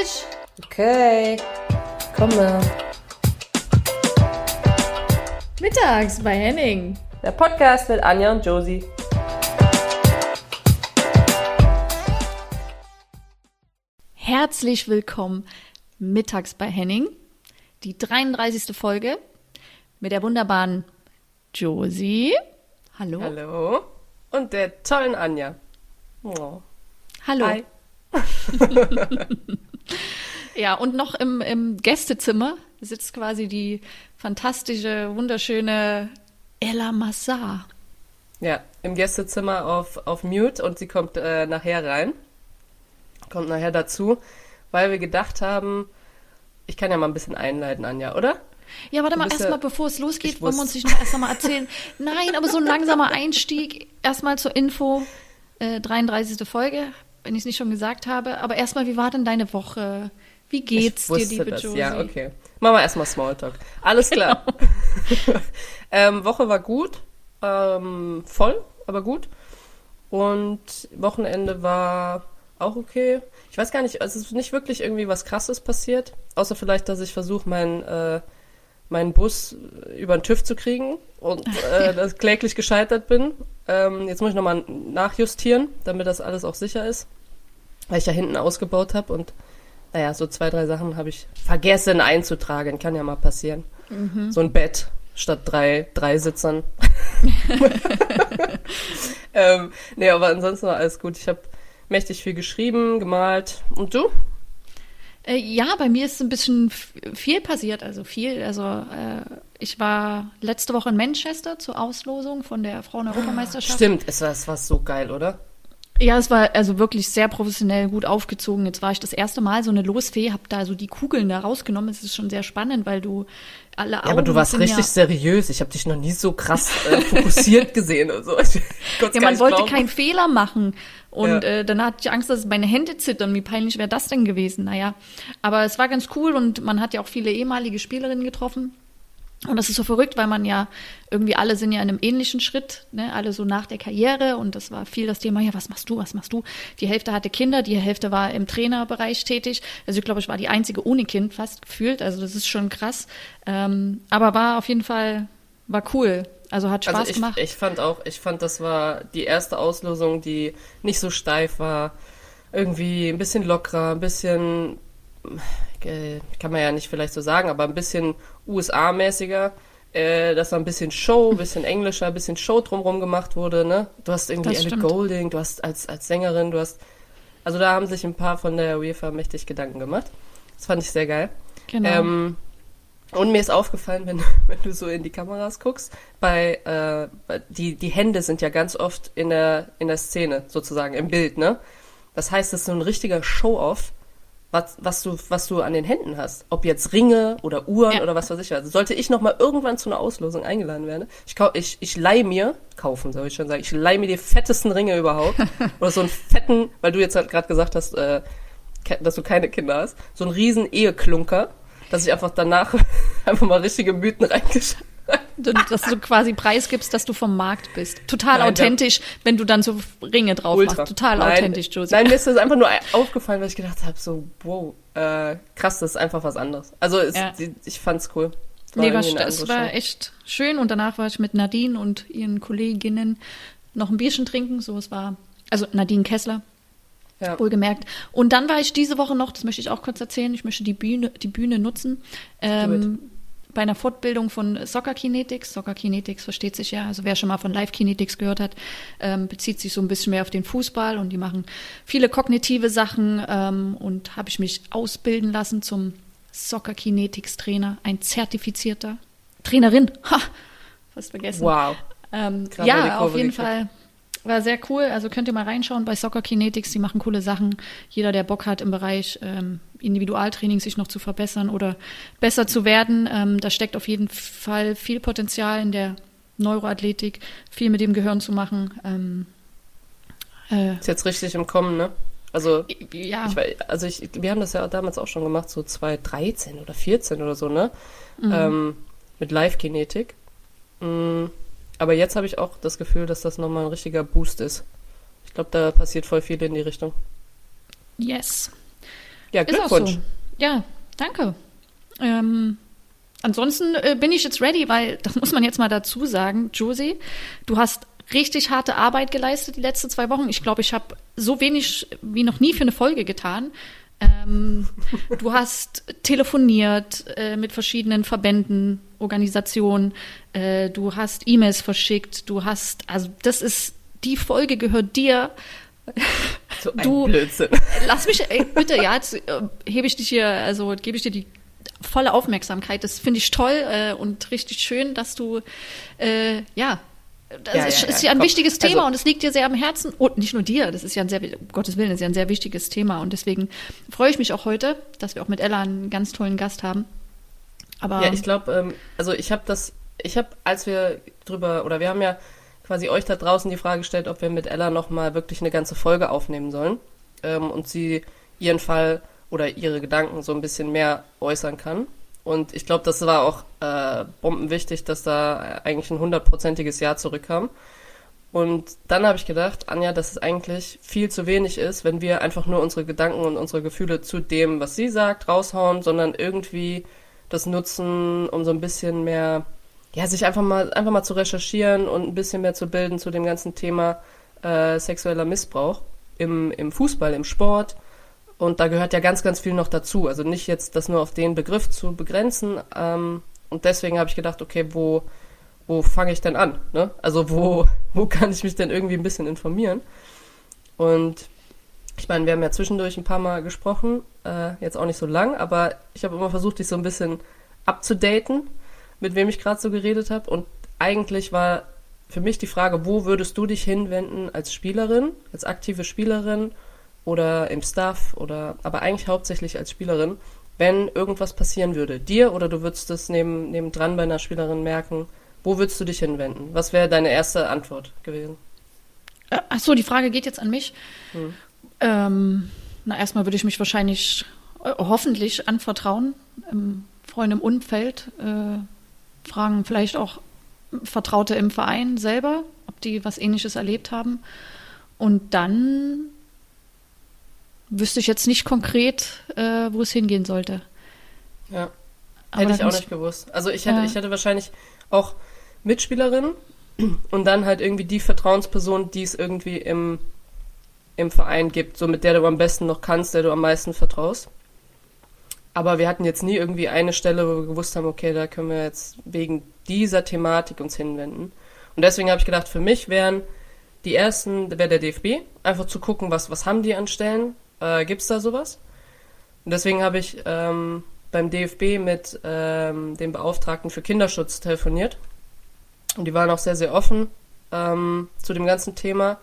fertig. Okay, komme. Mittags bei Henning. Der Podcast mit Anja und Josie. Herzlich willkommen mittags bei Henning. Die 33. Folge mit der wunderbaren Josie. Hallo. Hallo. Und der tollen Anja. Oh. Hallo. Hi. Ja, und noch im, im Gästezimmer sitzt quasi die fantastische, wunderschöne Ella Massar. Ja, im Gästezimmer auf, auf Mute und sie kommt äh, nachher rein. Kommt nachher dazu, weil wir gedacht haben, ich kann ja mal ein bisschen einleiten, Anja, oder? Ja, warte mal, bist erstmal, ja- bevor es losgeht, wollen wir uns nicht noch erst erzählen. Nein, aber so ein langsamer Einstieg. Erstmal zur Info, äh, 33. Folge, wenn ich es nicht schon gesagt habe. Aber erstmal, wie war denn deine Woche? Wie geht's ich dir, liebe das. Josie? Ja, okay. Machen wir erstmal Smalltalk. Alles klar. ähm, Woche war gut. Ähm, voll, aber gut. Und Wochenende war auch okay. Ich weiß gar nicht, also es ist nicht wirklich irgendwie was Krasses passiert. Außer vielleicht, dass ich versuche, meinen äh, meinen Bus über den TÜV zu kriegen und äh, dass kläglich gescheitert bin. Ähm, jetzt muss ich nochmal nachjustieren, damit das alles auch sicher ist. Weil ich ja hinten ausgebaut habe und naja, so zwei, drei Sachen habe ich vergessen einzutragen. Kann ja mal passieren. So ein Bett statt drei, drei Sitzern. ähm, nee, aber ansonsten war alles gut. Ich habe mächtig viel geschrieben, gemalt. Und du? Äh, ja, bei mir ist ein bisschen viel passiert, also viel. Also äh, ich war letzte Woche in Manchester zur Auslosung von der Frauen-Europameisterschaft. Stimmt, es war, es war so geil, oder? Ja, es war also wirklich sehr professionell gut aufgezogen. Jetzt war ich das erste Mal so eine Losfee, hab da so die Kugeln da rausgenommen. Es ist schon sehr spannend, weil du alle Augen Ja, aber du warst richtig ja, seriös. Ich habe dich noch nie so krass äh, fokussiert gesehen und so. Ja, man wollte glauben. keinen Fehler machen. Und Ja. äh, dann hatte ich Angst, dass meine Hände zittern. Wie peinlich wäre das denn gewesen? Naja, aber es war ganz cool und man hat ja auch viele ehemalige Spielerinnen getroffen. Und das ist so verrückt, weil man ja irgendwie alle sind ja in einem ähnlichen Schritt, ne? alle so nach der Karriere. Und das war viel das Thema, ja, was machst du, was machst du? Die Hälfte hatte Kinder, die Hälfte war im Trainerbereich tätig. Also ich glaube, ich war die einzige ohne Kind fast gefühlt. Also das ist schon krass. Ähm, aber war auf jeden Fall, war cool. Also hat Spaß Also ich, gemacht. ich fand auch, ich fand, das war die erste Auslosung, die nicht so steif war. Irgendwie ein bisschen lockerer, ein bisschen, äh, kann man ja nicht vielleicht so sagen, aber ein bisschen USA-mäßiger. Äh, dass da ein bisschen Show, ein bisschen englischer, ein bisschen Show drumherum gemacht wurde, ne? Du hast irgendwie Das Ellie. Golding, du hast als, als Sängerin, du hast, also da haben sich ein paar von der UEFA mächtig Gedanken gemacht. Das fand ich sehr geil. genau. Ähm, und mir ist aufgefallen, wenn, wenn du so in die Kameras guckst, bei, äh, die, die Hände sind ja ganz oft in der, in der Szene, sozusagen, im Bild, ne? Das heißt, es ist so ein richtiger Show-Off, was, was, du, was du an den Händen hast. Ob jetzt Ringe oder Uhren Ja. oder was weiß ich. Also sollte ich noch mal irgendwann zu einer Auslosung eingeladen werden, ich, ich, ich leih mir, kaufen soll ich schon sagen, ich leih mir die fettesten Ringe überhaupt. oder so einen fetten, weil du jetzt halt gerade gesagt hast, äh, dass du keine Kinder hast, so einen riesen Eheklunker, dass ich einfach danach einfach mal richtige Mythen reingeschrieben Du- dass du quasi preisgibst, dass du vom Markt bist. Total Nein, authentisch, wenn du dann so Ringe drauf Ultra. machst. Total Nein, authentisch, Josie. Nein, mir ist das einfach nur aufgefallen, weil ich gedacht habe, so, wow, äh, krass, das ist einfach was anderes. Also es, Ja. ich fand's cool. nee, war, eine es war echt schön und danach war ich mit Nadine und ihren Kolleginnen noch ein Bierchen trinken. So, es war, also Nadine Kessler, Ja. wohlgemerkt. Und dann war ich diese Woche noch, das möchte ich auch kurz erzählen, ich möchte die Bühne, die Bühne nutzen. Ähm, bei einer Fortbildung von Soccer Kinetics. Soccer Kinetics versteht sich ja, also wer schon mal von Live Kinetics gehört hat, ähm, bezieht sich so ein bisschen mehr auf den Fußball und die machen viele kognitive Sachen ähm, und habe ich mich ausbilden lassen zum Soccer Kinetics Trainer, ein zertifizierter Trainerin. Ha, fast vergessen. Wow. Ähm, ja, auf jeden. Fall. War sehr cool. Also könnt ihr mal reinschauen bei Soccer Kinetics. Die machen coole Sachen. Jeder, der Bock hat im Bereich ähm, Individualtraining sich noch zu verbessern oder besser zu werden, ähm, da steckt auf jeden Fall viel Potenzial in der Neuroathletik, viel mit dem Gehirn zu machen. Ähm, äh, Ist jetzt richtig im Kommen, ne? Also, ja, ich, also ich, wir haben das ja damals auch schon gemacht, so 2013 oder 14 oder so, ne? Ähm, mit Live-Kinetik. Mm, aber jetzt habe ich auch das Gefühl, dass das nochmal ein richtiger Boost ist. Ich glaube, da passiert voll viel in die Richtung. yes. Ja, Glückwunsch. So. Ja, danke. Ähm, ansonsten äh, bin ich jetzt ready, weil, das muss man jetzt mal dazu sagen, Josie, du hast richtig harte Arbeit geleistet die letzten zwei Wochen. Ich glaube, ich habe so wenig wie noch nie für eine Folge getan. Ähm, du hast telefoniert äh, mit verschiedenen Verbänden, Organisationen, äh, du hast E-Mails verschickt, du hast, also das ist, die Folge gehört dir. So ein du, Blödsinn. Lass mich, ey, bitte, ja, jetzt äh, hebe ich dich hier, also gebe ich dir die volle Aufmerksamkeit. Das finde ich toll äh, und richtig schön, dass du, äh, ja, das Ja, ist, ja, ist ja, ein komm. wichtiges Thema Also- und es liegt dir sehr am Herzen. Und nicht nur dir, das ist ja ein sehr, um Gottes Willen, das ist ja ein sehr wichtiges Thema. Und deswegen freue ich mich auch heute, dass wir auch mit Ella einen ganz tollen Gast haben. Aber Ja, ich glaube, ähm, also ich habe das, ich habe, als wir drüber, oder wir haben ja quasi euch da draußen die Frage gestellt, ob wir mit Ella nochmal wirklich eine ganze Folge aufnehmen sollen ähm, und sie ihren Fall oder ihre Gedanken so ein bisschen mehr äußern kann. Und ich glaube, das war auch äh, bombenwichtig, dass da eigentlich ein hundertprozentiges Ja zurückkam. Und dann habe ich gedacht, Anja, dass es eigentlich viel zu wenig ist, wenn wir einfach nur unsere Gedanken und unsere Gefühle zu dem, was sie sagt, raushauen, sondern irgendwie das nutzen, um so ein bisschen mehr, ja, sich einfach mal, einfach mal zu recherchieren und ein bisschen mehr zu bilden zu dem ganzen Thema äh, sexueller Missbrauch im, im Fußball, im Sport. Und da gehört ja ganz, ganz viel noch dazu. Also nicht jetzt das nur auf den Begriff zu begrenzen. Ähm, und deswegen habe ich gedacht, okay, wo, wo fange ich denn an? Ne? Also wo, wo kann ich mich denn irgendwie ein bisschen informieren? Und ich meine, wir haben ja zwischendurch ein paar Mal gesprochen, äh, jetzt auch nicht so lang, aber ich habe immer versucht, dich so ein bisschen abzudaten, mit wem ich gerade so geredet habe. Und eigentlich war für mich die Frage, wo würdest du dich hinwenden als Spielerin, als aktive Spielerin oder im Staff oder aber eigentlich hauptsächlich als Spielerin, wenn irgendwas passieren würde, dir oder du würdest es neben, nebendran bei einer Spielerin merken, wo würdest du dich hinwenden? Was wäre deine erste Antwort gewesen? Äh, Ach so, die Frage geht jetzt an mich. Hm. Ähm, na, erstmal würde ich mich wahrscheinlich äh, hoffentlich anvertrauen, im Freund im Umfeld, äh, fragen vielleicht auch Vertraute im Verein selber, ob die was ähnliches erlebt haben. Und dann wüsste ich jetzt nicht konkret, äh, wo es hingehen sollte. Ja. Aber Hätte ich auch nicht gewusst. Also ich hätte, Ja. ich hätte wahrscheinlich auch Mitspielerinnen und dann halt irgendwie die Vertrauensperson, die es irgendwie im, im Verein gibt, so mit der du am besten noch kannst, der du am meisten vertraust. Aber wir hatten jetzt nie irgendwie eine Stelle, wo wir gewusst haben, okay, da können wir jetzt wegen dieser Thematik uns hinwenden. Und deswegen habe ich gedacht, für mich wären die ersten, wäre der DFB, einfach zu gucken, was, was haben die an Stellen, äh, gibt's da sowas? Und deswegen habe ich ähm, beim DFB mit ähm, dem Beauftragten für Kinderschutz telefoniert. Und die waren auch sehr, sehr offen ähm, zu dem ganzen Thema.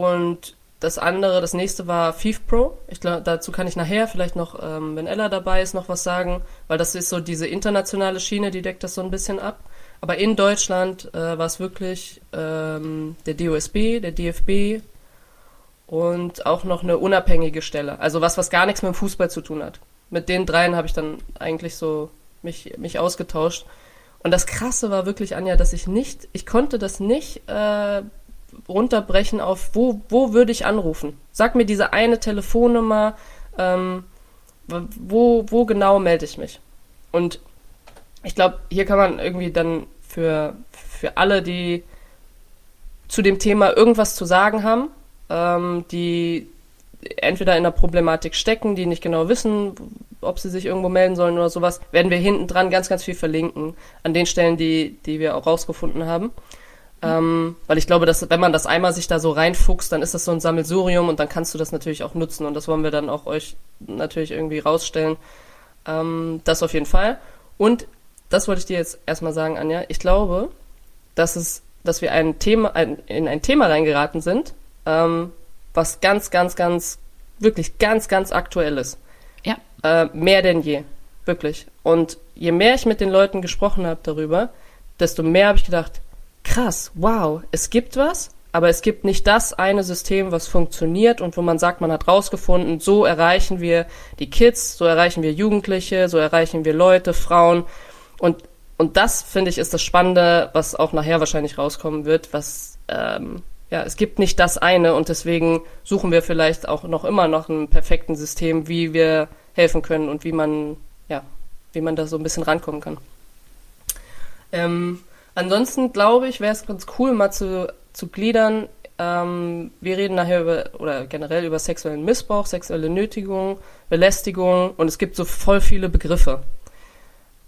Und das andere, das nächste war FIF Pro. Ich glaube, dazu kann ich nachher vielleicht noch, ähm, wenn Ella dabei ist, noch was sagen, weil das ist so diese internationale Schiene, die deckt das so ein bisschen ab. Aber in Deutschland äh, war es wirklich ähm, der DOSB, der DFB und auch noch eine unabhängige Stelle. Also was, was gar nichts mit dem Fußball zu tun hat. Mit den dreien habe ich dann eigentlich so mich, mich ausgetauscht. Und das Krasse war wirklich, Anja, dass ich nicht, ich konnte das nicht äh, runterbrechen auf, wo, wo würde ich anrufen? Sag mir diese eine Telefonnummer, ähm, wo, wo genau melde ich mich? Und ich glaube, hier kann man irgendwie dann für, für alle, die zu dem Thema irgendwas zu sagen haben, ähm, die entweder in der Problematik stecken, die nicht genau wissen, ob sie sich irgendwo melden sollen oder sowas, werden wir hinten dran ganz, ganz viel verlinken an den Stellen, die, die wir auch rausgefunden haben. Ähm, weil ich glaube, dass wenn man das einmal sich da so reinfuchst, dann ist das so ein Sammelsurium und dann kannst du das natürlich auch nutzen und das wollen wir dann auch euch natürlich irgendwie rausstellen. Ähm, das auf jeden Fall. Und das wollte ich dir jetzt erstmal sagen, Anja. Ich glaube, dass es, dass wir ein Thema, ein, in ein Thema reingeraten sind, ähm, was ganz, ganz, ganz, wirklich ganz, ganz aktuell ist. Ja. Äh, mehr denn je. Wirklich. Und je mehr ich mit den Leuten gesprochen habe darüber, desto mehr habe ich gedacht, krass, wow, es gibt was, aber es gibt nicht das eine System, was funktioniert und wo man sagt, man hat rausgefunden, so erreichen wir die Kids, so erreichen wir Jugendliche, so erreichen wir Leute, Frauen. Und, und das, finde ich, ist das Spannende, was auch nachher wahrscheinlich rauskommen wird, was, ähm, ja, es gibt nicht das eine und deswegen suchen wir vielleicht auch noch immer nach einem perfekten System, wie wir helfen können und wie man, ja, wie man da so ein bisschen rankommen kann. Ähm, ansonsten glaube ich, wäre es ganz cool, mal zu, zu gliedern. Ähm, wir reden nachher über, oder generell über sexuellen Missbrauch, sexuelle Nötigung, Belästigung und es gibt so voll viele Begriffe.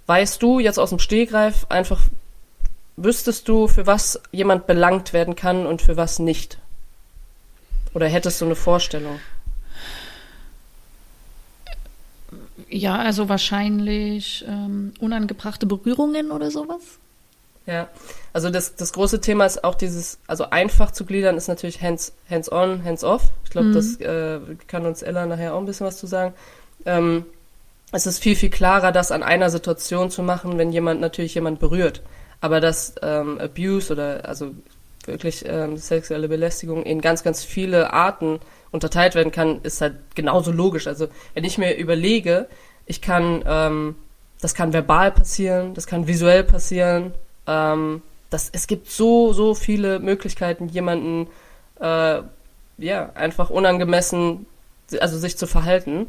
Weißt du jetzt aus dem Stehgreif einfach, wüsstest du, für was jemand belangt werden kann und für was nicht? Oder hättest du eine Vorstellung? Ja, also wahrscheinlich ähm, unangebrachte Berührungen oder sowas. Ja, also das, das große Thema ist auch dieses, also einfach zu gliedern ist natürlich hands, hands on, hands off. Ich glaube, mhm. das äh, kann uns Ella nachher auch ein bisschen was zu sagen. Ähm, es ist viel, viel klarer, das an einer Situation zu machen, wenn jemand natürlich jemand berührt. Aber dass ähm, Abuse oder also wirklich ähm, sexuelle Belästigung in ganz, ganz viele Arten unterteilt werden kann, ist halt genauso logisch. Also wenn ich mir überlege, ich kann, ähm, das kann verbal passieren, das kann visuell passieren, ähm, das, es gibt so, so viele Möglichkeiten, jemanden äh, ja, einfach unangemessen, also sich zu verhalten.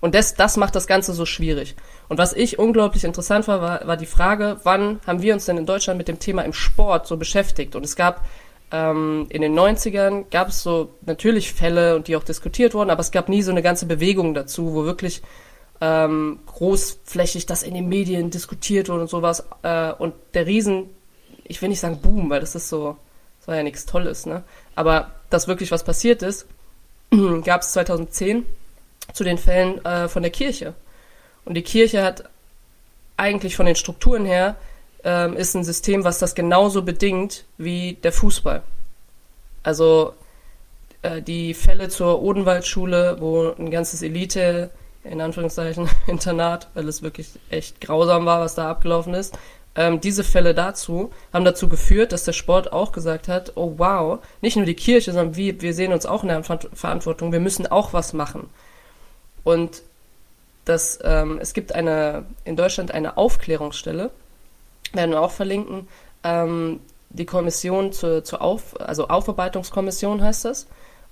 Und das, das macht das Ganze so schwierig. Und was ich unglaublich interessant war, war, war die Frage, wann haben wir uns denn in Deutschland mit dem Thema im Sport so beschäftigt? Und es gab ähm, in den 90ern gab es so natürlich Fälle und die auch diskutiert wurden, aber es gab nie so eine ganze Bewegung dazu, wo wirklich ähm, großflächig das in den Medien diskutiert wurde und sowas. Äh, und der Riesen, ich will nicht sagen Boom, weil das ist so, das war ja nichts Tolles, ne? Aber dass wirklich was passiert ist, gab es 2010 zu den Fällen äh, von der Kirche. Und die Kirche hat eigentlich von den Strukturen her ähm, ist ein System, was das genauso bedingt wie der Fußball. Also äh, die Fälle zur Odenwaldschule, wo ein ganzes Elite in Anführungszeichen Internat, weil es wirklich echt grausam war, was da abgelaufen ist. Ähm, diese Fälle dazu haben dazu geführt, dass der Sport auch gesagt hat, oh wow, nicht nur die Kirche, sondern wir, wir sehen uns auch in der Verantwortung, wir müssen auch was machen. Und das, ähm, es gibt eine, in Deutschland eine Aufklärungsstelle, werden wir auch verlinken, ähm, die Kommission zur, zur Auf, also Aufarbeitungskommission heißt das.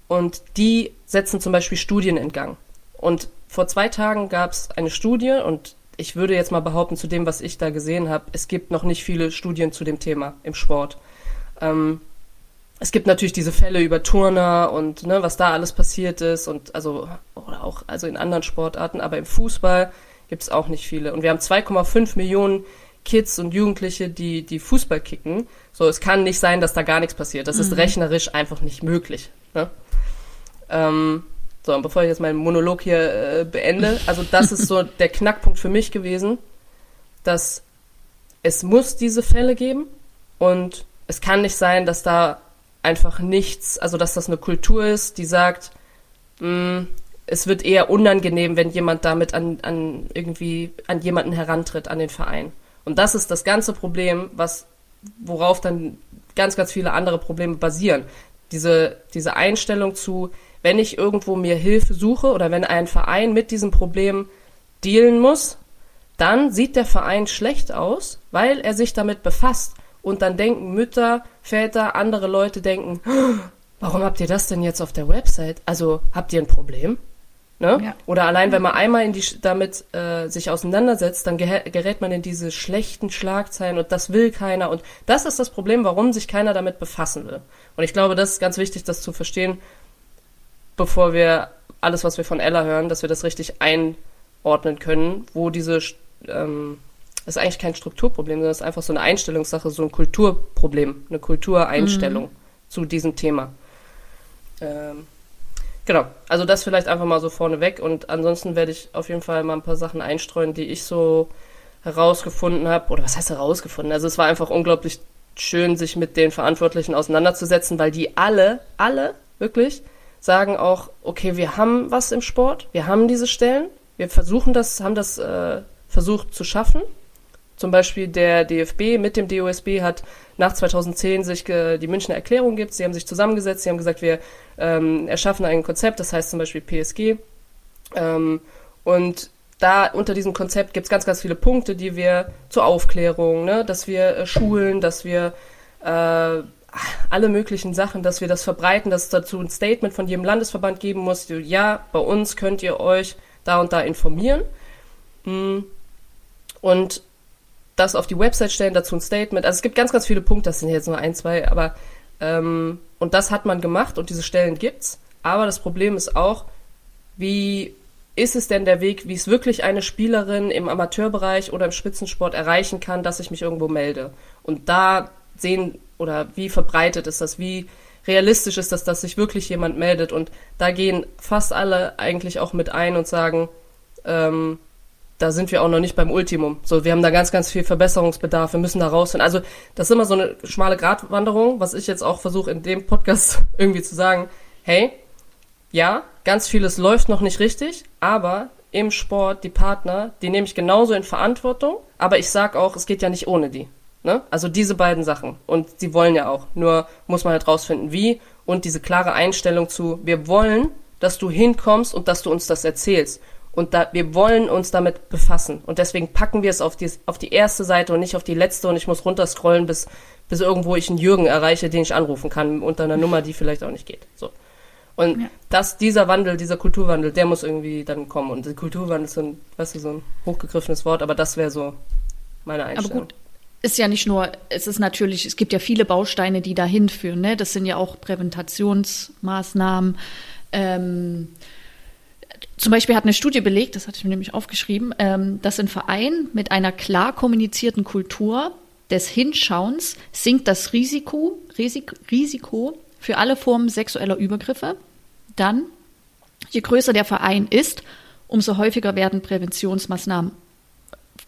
Und die setzen zum Beispiel Studien in Gang. Und vor zwei Tagen gab es eine Studie und ich würde jetzt mal behaupten, zu dem, was ich da gesehen habe, es gibt noch nicht viele Studien zu dem Thema im Sport. Ähm, es gibt natürlich diese Fälle über Turner und ne, was da alles passiert ist und also oder auch also in anderen Sportarten, aber im Fußball gibt es auch nicht viele. Und wir haben 2,5 Millionen Kids und Jugendliche, die die Fußball kicken. So, es kann nicht sein, dass da gar nichts passiert. Das mhm. ist rechnerisch einfach nicht möglich. Ne? Ähm, so, und bevor ich jetzt meinen Monolog hier äh, beende, also das ist so der Knackpunkt für mich gewesen, dass es muss diese Fälle geben und es kann nicht sein, dass da einfach nichts, also dass das eine Kultur ist, die sagt, mh, mm, es wird eher unangenehm, wenn jemand damit an, an irgendwie an jemanden herantritt, an den Verein. Und das ist das ganze Problem, was worauf dann ganz, ganz viele andere Probleme basieren. Diese, diese Einstellung zu, wenn ich irgendwo mir Hilfe suche oder wenn ein Verein mit diesem Problem dealen muss, dann sieht der Verein schlecht aus, weil er sich damit befasst. Und dann denken Mütter, Väter, andere Leute denken, warum habt ihr das denn jetzt auf der Website? Also habt ihr ein Problem? Ne? Ja. Oder allein, wenn man einmal in die, damit äh, sich auseinandersetzt, dann gerät man in diese schlechten Schlagzeilen und das will keiner. Und das ist das Problem, warum sich keiner damit befassen will. Und ich glaube, das ist ganz wichtig, das zu verstehen, bevor wir alles, was wir von Ella hören, dass wir das richtig einordnen können, wo diese, ähm, das ist eigentlich kein Strukturproblem, sondern es ist einfach so eine Einstellungssache, so ein Kulturproblem, eine Kultureinstellung mhm. zu diesem Thema. Ähm, genau, also das vielleicht einfach mal so vorneweg und ansonsten werde ich auf jeden Fall mal ein paar Sachen einstreuen, die ich so herausgefunden habe, oder was heißt herausgefunden? Also es war einfach unglaublich schön, sich mit den Verantwortlichen auseinanderzusetzen, weil die alle, alle, wirklich, sagen auch, okay, wir haben was im Sport, wir haben diese Stellen, wir versuchen das, haben das äh, versucht zu schaffen. Zum Beispiel der DFB mit dem DOSB hat nach 2010 sich äh, die Münchner Erklärung gibt. Sie haben sich zusammengesetzt, sie haben gesagt, wir ähm, erschaffen ein Konzept, das heißt zum Beispiel PSG. Ähm, und da unter diesem Konzept gibt es ganz, ganz viele Punkte, die wir zur Aufklärung, ne, dass wir äh, schulen, dass wir äh, alle möglichen Sachen, dass wir das verbreiten, dass es dazu ein Statement von jedem Landesverband geben muss. Ja, bei uns könnt ihr euch da und da informieren. Hm. Und das auf die Website stellen, dazu ein Statement. Also es gibt ganz, ganz viele Punkte, das sind jetzt nur ein, zwei, aber ähm, und das hat man gemacht und diese Stellen gibt's. Aber das Problem ist auch, wie ist es denn der Weg, wie es wirklich eine Spielerin im Amateurbereich oder im Spitzensport erreichen kann, dass ich mich irgendwo melde? Und da sehen oder wie verbreitet ist das, wie realistisch ist das, dass sich wirklich jemand meldet? Und da gehen fast alle eigentlich auch mit ein und sagen, ähm, da sind wir auch noch nicht beim Ultimum. So, wir haben da ganz, ganz viel Verbesserungsbedarf. Wir müssen da rausfinden. Also, das ist immer so eine schmale Gratwanderung, was ich jetzt auch versuche in dem Podcast irgendwie zu sagen. Hey, ja, ganz vieles läuft noch nicht richtig, aber im Sport die Partner, die nehme ich genauso in Verantwortung. Aber ich sag auch, es geht ja nicht ohne die. Ne? Also diese beiden Sachen. Und sie wollen ja auch. Nur muss man halt rausfinden, wie. Und diese klare Einstellung zu, wir wollen, dass du hinkommst und dass du uns das erzählst. Und da, wir wollen uns damit befassen. Und deswegen packen wir es auf die, auf die erste Seite und nicht auf die letzte. Und ich muss runterscrollen, bis, bis irgendwo ich einen Jürgen erreiche, den ich anrufen kann, unter einer Nummer, die vielleicht auch nicht geht. So. Und ja. dass dieser Wandel, dieser Kulturwandel, der muss irgendwie dann kommen. Und der Kulturwandel ist so ein, weißt du, so ein hochgegriffenes Wort, aber das wäre so meine Einstellung. Aber gut, ist ja nicht nur, es ist natürlich, es gibt ja viele Bausteine, die dahin führen. Ne? Das sind ja auch Präventationsmaßnahmen. Ähm, zum Beispiel hat eine Studie belegt, das hatte ich mir nämlich aufgeschrieben, ähm, dass ein Verein mit einer klar kommunizierten Kultur des Hinschauens sinkt das Risiko, Risik, Risiko für alle Formen sexueller Übergriffe. Dann, je größer der Verein ist, umso häufiger werden Präventionsmaßnahmen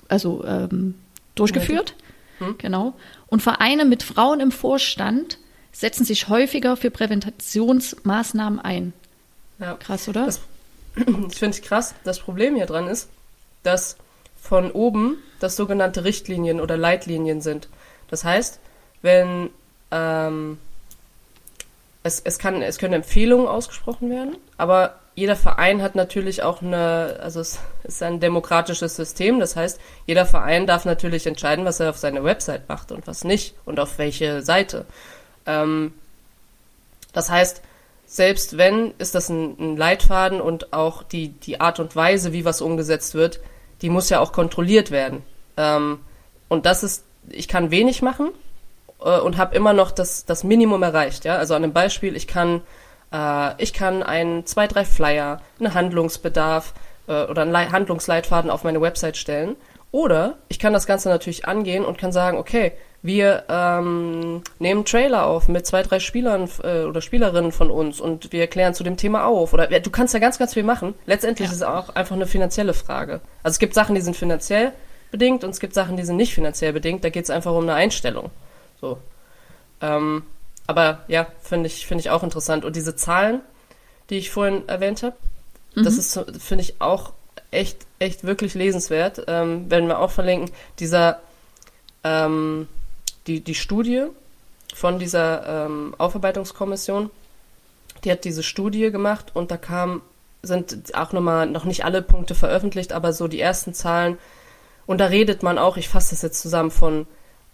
also ähm, durchgeführt. Hm. Genau. Und Vereine mit Frauen im Vorstand setzen sich häufiger für Präventationsmaßnahmen ein. Ja. Krass, oder? Das, das finde ich krass. Das Problem hier dran ist, dass von oben das sogenannte Richtlinien oder Leitlinien sind. Das heißt, wenn ähm, es, es, kann, es können Empfehlungen ausgesprochen werden, aber jeder Verein hat natürlich auch eine, also es ist ein demokratisches System, das heißt, jeder Verein darf natürlich entscheiden, was er auf seine Website macht und was nicht und auf welche Seite. Ähm, das heißt, selbst wenn, ist das ein, ein Leitfaden und auch die, die Art und Weise, wie was umgesetzt wird, die muss ja auch kontrolliert werden. Ähm, und das ist, ich kann wenig machen äh, und habe immer noch das, das Minimum erreicht. Ja? Also an einem Beispiel, ich kann, äh, ich kann ein, zwei, drei Flyer, einen Handlungsbedarf äh, oder einen Le Handlungsleitfaden auf meine Website stellen. Oder ich kann das Ganze natürlich angehen und kann sagen, okay, wir ähm, nehmen Trailer auf mit zwei, drei Spielern äh, oder Spielerinnen von uns und wir klären zu dem Thema auf. Oder du kannst ja ganz, ganz viel machen. Letztendlich ja. ist es auch einfach eine finanzielle Frage. Also es gibt Sachen, die sind finanziell bedingt und es gibt Sachen, die sind nicht finanziell bedingt. Da geht es einfach um eine Einstellung. So. Ähm, aber ja, finde ich, finde ich auch interessant. Und diese Zahlen, die ich vorhin erwähnt habe, mhm. das ist, finde ich, auch echt, echt wirklich lesenswert. Ähm, werden wir auch verlinken. Dieser ähm, die, die Studie von dieser ähm, Aufarbeitungskommission, die hat diese Studie gemacht und da kam, sind auch nochmal, noch nicht alle Punkte veröffentlicht, aber so die ersten Zahlen. Und da redet man auch, ich fasse das jetzt zusammen, von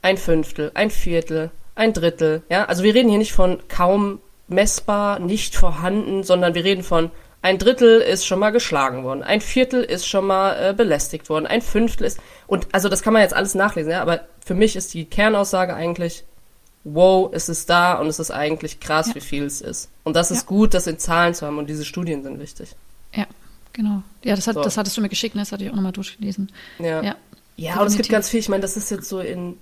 ein Fünftel, ein Viertel, ein Drittel. Ja, also wir reden hier nicht von kaum messbar, nicht vorhanden, sondern wir reden von ein Drittel ist schon mal geschlagen worden, ein Viertel ist schon mal äh, belästigt worden, ein Fünftel ist und also das kann man jetzt alles nachlesen, ja, aber für mich ist die Kernaussage eigentlich, wow, es ist da und es ist eigentlich krass, ja. wie viel es ist. Und das ist ja. gut, das in Zahlen zu haben und diese Studien sind wichtig. Ja, genau. Ja, das, hat, so. das hattest du mir geschickt, ne? das hatte ich auch nochmal durchgelesen. Ja. Ja, ja und es gibt ganz viel, ich meine, das ist jetzt so in.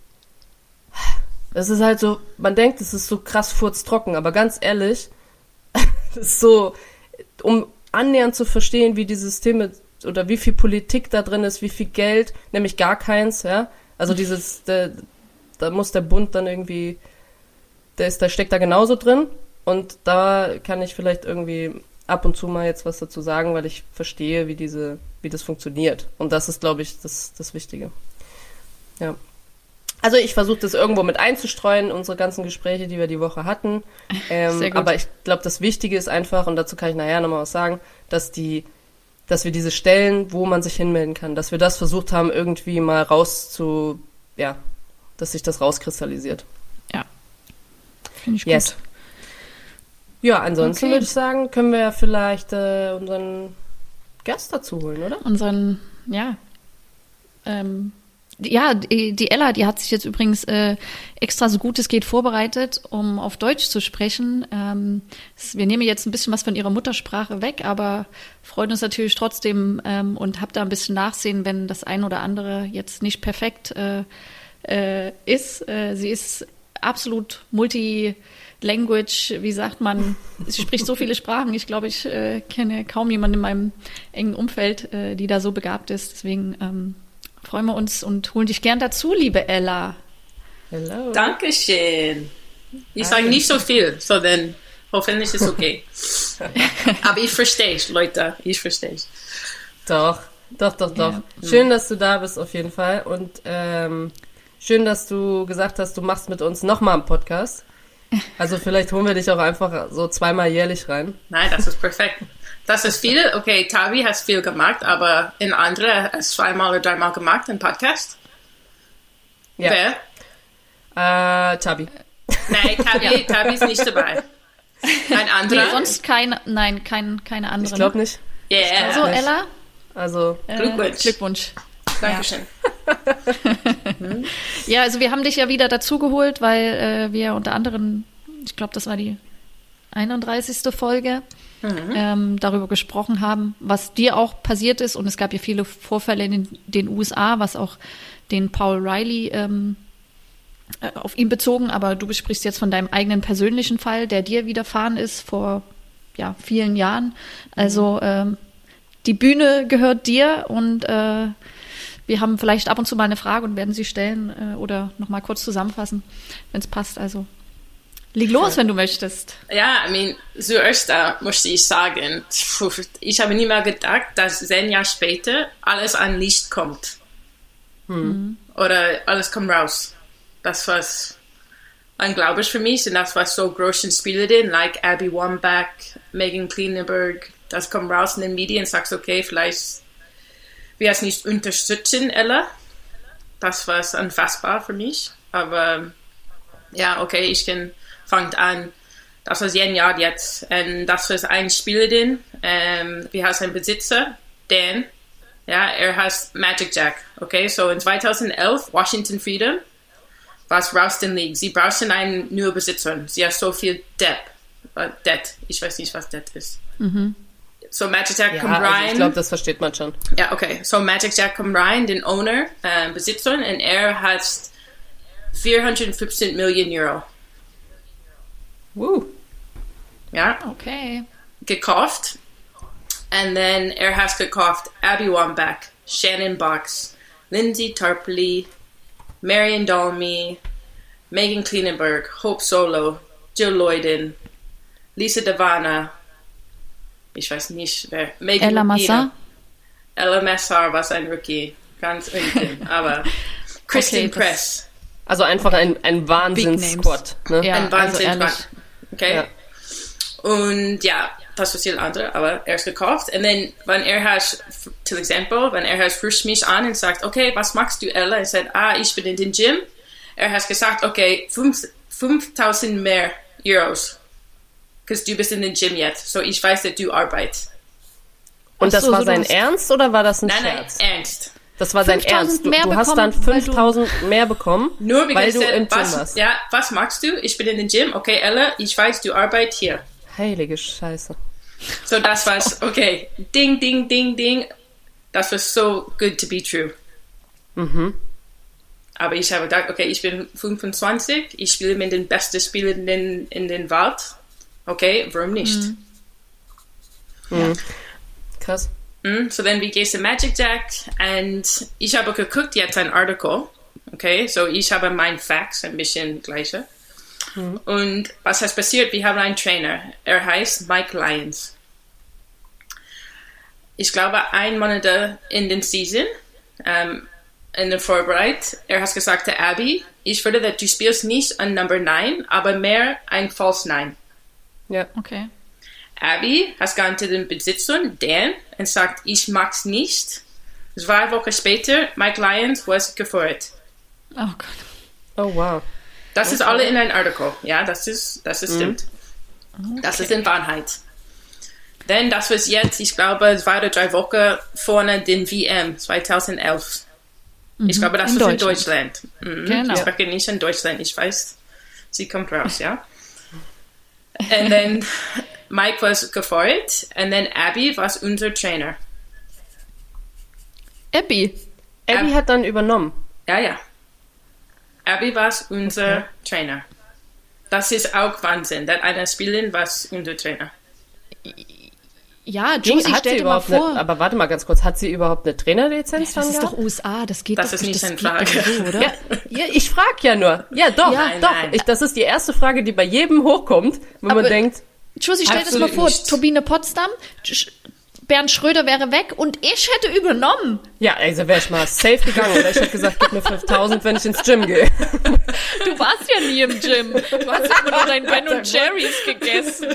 Das ist halt so, man denkt, es ist so krass furztrocken, aber ganz ehrlich, das ist so, um annähernd zu verstehen, wie die Systeme oder wie viel Politik da drin ist, wie viel Geld, nämlich gar keins, ja, also dieses, der, da muss der Bund dann irgendwie, der ist, der steckt da genauso drin und da kann ich vielleicht irgendwie ab und zu mal jetzt was dazu sagen, weil ich verstehe, wie diese, wie das funktioniert. Und das ist, glaube ich, das, das Wichtige. Ja. Also ich versuche das irgendwo mit einzustreuen, unsere ganzen Gespräche, die wir die Woche hatten. Ähm, aber ich glaube, das Wichtige ist einfach, und dazu kann ich nachher nochmal was sagen, dass die dass wir diese Stellen, wo man sich hinmelden kann, dass wir das versucht haben, irgendwie mal raus zu, ja, dass sich das rauskristallisiert. Ja. Finde ich Yes. gut. Ja, ansonsten Okay. würde ich sagen, können wir ja vielleicht äh, unseren Gast dazu holen, oder? Unseren, ja. Ähm, ja, die, Ella, die hat sich jetzt übrigens äh, extra so gut es geht vorbereitet, um auf Deutsch zu sprechen. Ähm, wir nehmen jetzt ein bisschen was von ihrer Muttersprache weg, aber freuen uns natürlich trotzdem ähm, und habt da ein bisschen Nachsehen, wenn das ein oder andere jetzt nicht perfekt äh, äh, ist. Äh, sie ist absolut multi-language, wie sagt man, sie spricht so viele Sprachen. Ich glaube, ich äh, kenne kaum jemanden in meinem engen Umfeld, äh, die da so begabt ist. Deswegen ähm, freuen wir uns und holen dich gern dazu, liebe Ella. Hello. Dankeschön. Ich sage nicht so viel, so dann hoffentlich ist okay. Aber ich verstehe es, Leute. Ich verstehe es. Doch, doch, doch, doch. Ja. Schön, dass du da bist auf jeden Fall. Und ähm, schön, dass du gesagt hast, du machst mit uns nochmal einen Podcast. Also vielleicht holen wir dich auch einfach so zweimal jährlich rein. Nein, das ist perfekt. Das ist viel. Okay, Tavi hat viel gemacht, aber in andere hat es zweimal oder dreimal gemacht, ein Podcast. Ja. Wer? Äh, Tabi. Nein, Tavi, Tavi ist nicht dabei. Ein anderer. Nee, sonst keine, nein, kein, keine andere. Ich glaube nicht. Yeah. So, nicht. Ella, Also, äh, Glückwunsch. Glückwunsch. Dankeschön. Ja, also wir haben dich ja wieder dazugeholt, weil äh, wir unter anderem, ich glaube, das war die 31. Folge, ähm, darüber gesprochen haben, was dir auch passiert ist. Und es gab ja viele Vorfälle in den, den USA, was auch den Paul Riley ähm, äh, auf ihn bezogen. Aber du besprichst jetzt von deinem eigenen persönlichen Fall, der dir widerfahren ist vor ja, vielen Jahren. Also ähm, die Bühne gehört dir und äh, wir haben vielleicht ab und zu mal eine Frage und werden sie stellen äh, oder noch mal kurz zusammenfassen, wenn es passt. Also leg los, wenn du möchtest. Ja, I mean, zuerst äh, musste ich sagen, ich habe nie mehr gedacht, dass zehn Jahre später alles an Licht kommt. Oder alles kommt raus. Das was unglaublich für mich und das was so großen Spielerinnen, like Abby Wambach, Megan Klinenberg, das kommt raus in den Medien und sagst, okay, vielleicht wir es nicht unterstützen, Ella. Das war unfassbar für mich. Aber ja, okay, ich kann, fangt an. Das war ein Jahr jetzt. Und das ist ein Spielerin. Ähm, wir haben einen Besitzer, Dan. Ja, er heißt Magic Jack. Okay, so in 2011, Washington Freedom, war es raus den League. Sie brauchten einen neuen Besitzer. Sie hat so viel Debt. Äh, Debt. Ich weiß nicht, was Debt ist. So Magic Jack ja, kommt also rein. ich glaube, das versteht man schon. Ja, okay. So Magic Jack kommt rein, den Owner, äh, Besitzer, und er hat 415 Millionen Euro. Woo. Ja, Okay. gekauft. And then er hat gekauft Abby Wambach, Shannon Box, Lindsay Tarpley, Marion Dalmy, Megan Klinenberg, Hope Solo, Jill Lloyden, Lisa Devana, ich weiß nicht wer, Megan Ella. Massa. Ella Massar war ein Rookie, ganz unten, aber Kristen Okay, Press, Also einfach ein, ein Wahnsinns-Squad. Ne? Ja, ein also Wahnsinn. ehrlich. Okay. Ja. Und ja, das was viel andere, aber er ist gekauft. Und dann, wenn er hat, zum Beispiel, wenn er hat frisch mich an und sagt, okay, was machst du, Ella? Er sagt, ah, ich bin in den Gym. Er hat gesagt, okay, fünf- 5000 mehr Euros. Because du bist in den Gym jetzt. So ich weiß, dass du arbeitest. Und Ach das so, war so sein Ernst oder war das ein Nein, nein, Scherz? ernst. Das war sein 5000 Ernst. Du, mehr du hast dann bekommen, weil du- 5000 mehr bekommen, Nur weil du im Gym was, warst. ja, was machst du? Ich bin in den Gym. Okay, Ella, ich weiß, du arbeitest hier. Heilige Scheiße. So das war's. Okay, ding, ding, ding, ding. Das war so good to be true. Aber ich habe gedacht, okay, ich bin 25, ich spiele mit den besten Spielern in den, in den Wald. Okay, warum nicht? Krass. Mm, so dann wie gehst du Magic Jack und ich habe geguckt jetzt ein Artikel. Okay, so ich habe mein Facts ein bisschen gleiche. Und was ist passiert? Wir haben einen Trainer. Er heißt Mike Lyons. Ich glaube, ein Monat in den Season, ähm, in der Vorbereit, er hat gesagt zu Abby, ich würde, dass du spielst nicht an Number 9, aber mehr ein False 9. Ja. Okay. Abby hat gone zu den Besitzer, Dan, und sagt, ich mag's nicht. Zwei Wochen später, Mike Lyons was gefeuert. Oh Gott. Oh, wow. Das ist alle in ein Artikel. Ja, das ist, das ist stimmt. Das ist in Wahrheit. Denn das was jetzt, ich glaube, zwei oder drei Wochen vorne den WM 2011. Ich glaube, das In ist in Deutschland. Deutschland. Mhm. Genau. Ich spreche nicht in Deutschland. Ich weiß, sie kommt raus, ja. Und dann Mike was gefeuert und dann Abby war unser Trainer. Abby. Abby Ähm, hat dann übernommen. Ja, ja. Abby war unser Trainer. Das ist auch Wahnsinn, dass eine Spielerin war unser Trainer. Ja, Josie, hat sie mal überhaupt vor. Eine, aber warte mal ganz kurz, hat sie überhaupt eine Trainerlizenz das dann ist gehabt? doch USA, das geht Das doch ist nicht eine Frage. so, oder? Ja, ja, ich frag ja nur. Ja, doch, Nein, doch. nein. Ich, das ist die erste Frage, die bei jedem hochkommt, wenn Aber- man denkt, Josie, stell dir das mal vor, nicht. Turbine Potsdam, Sch- Bernd Schröder wäre weg und ich hätte übernommen. ja, also wäre ich mal safe gegangen. Oder ich hätte gesagt, gib mir 5000, wenn ich ins Gym gehe. Du warst ja nie im Gym. Du hast immer nur dein Ben und Jerry's gegessen.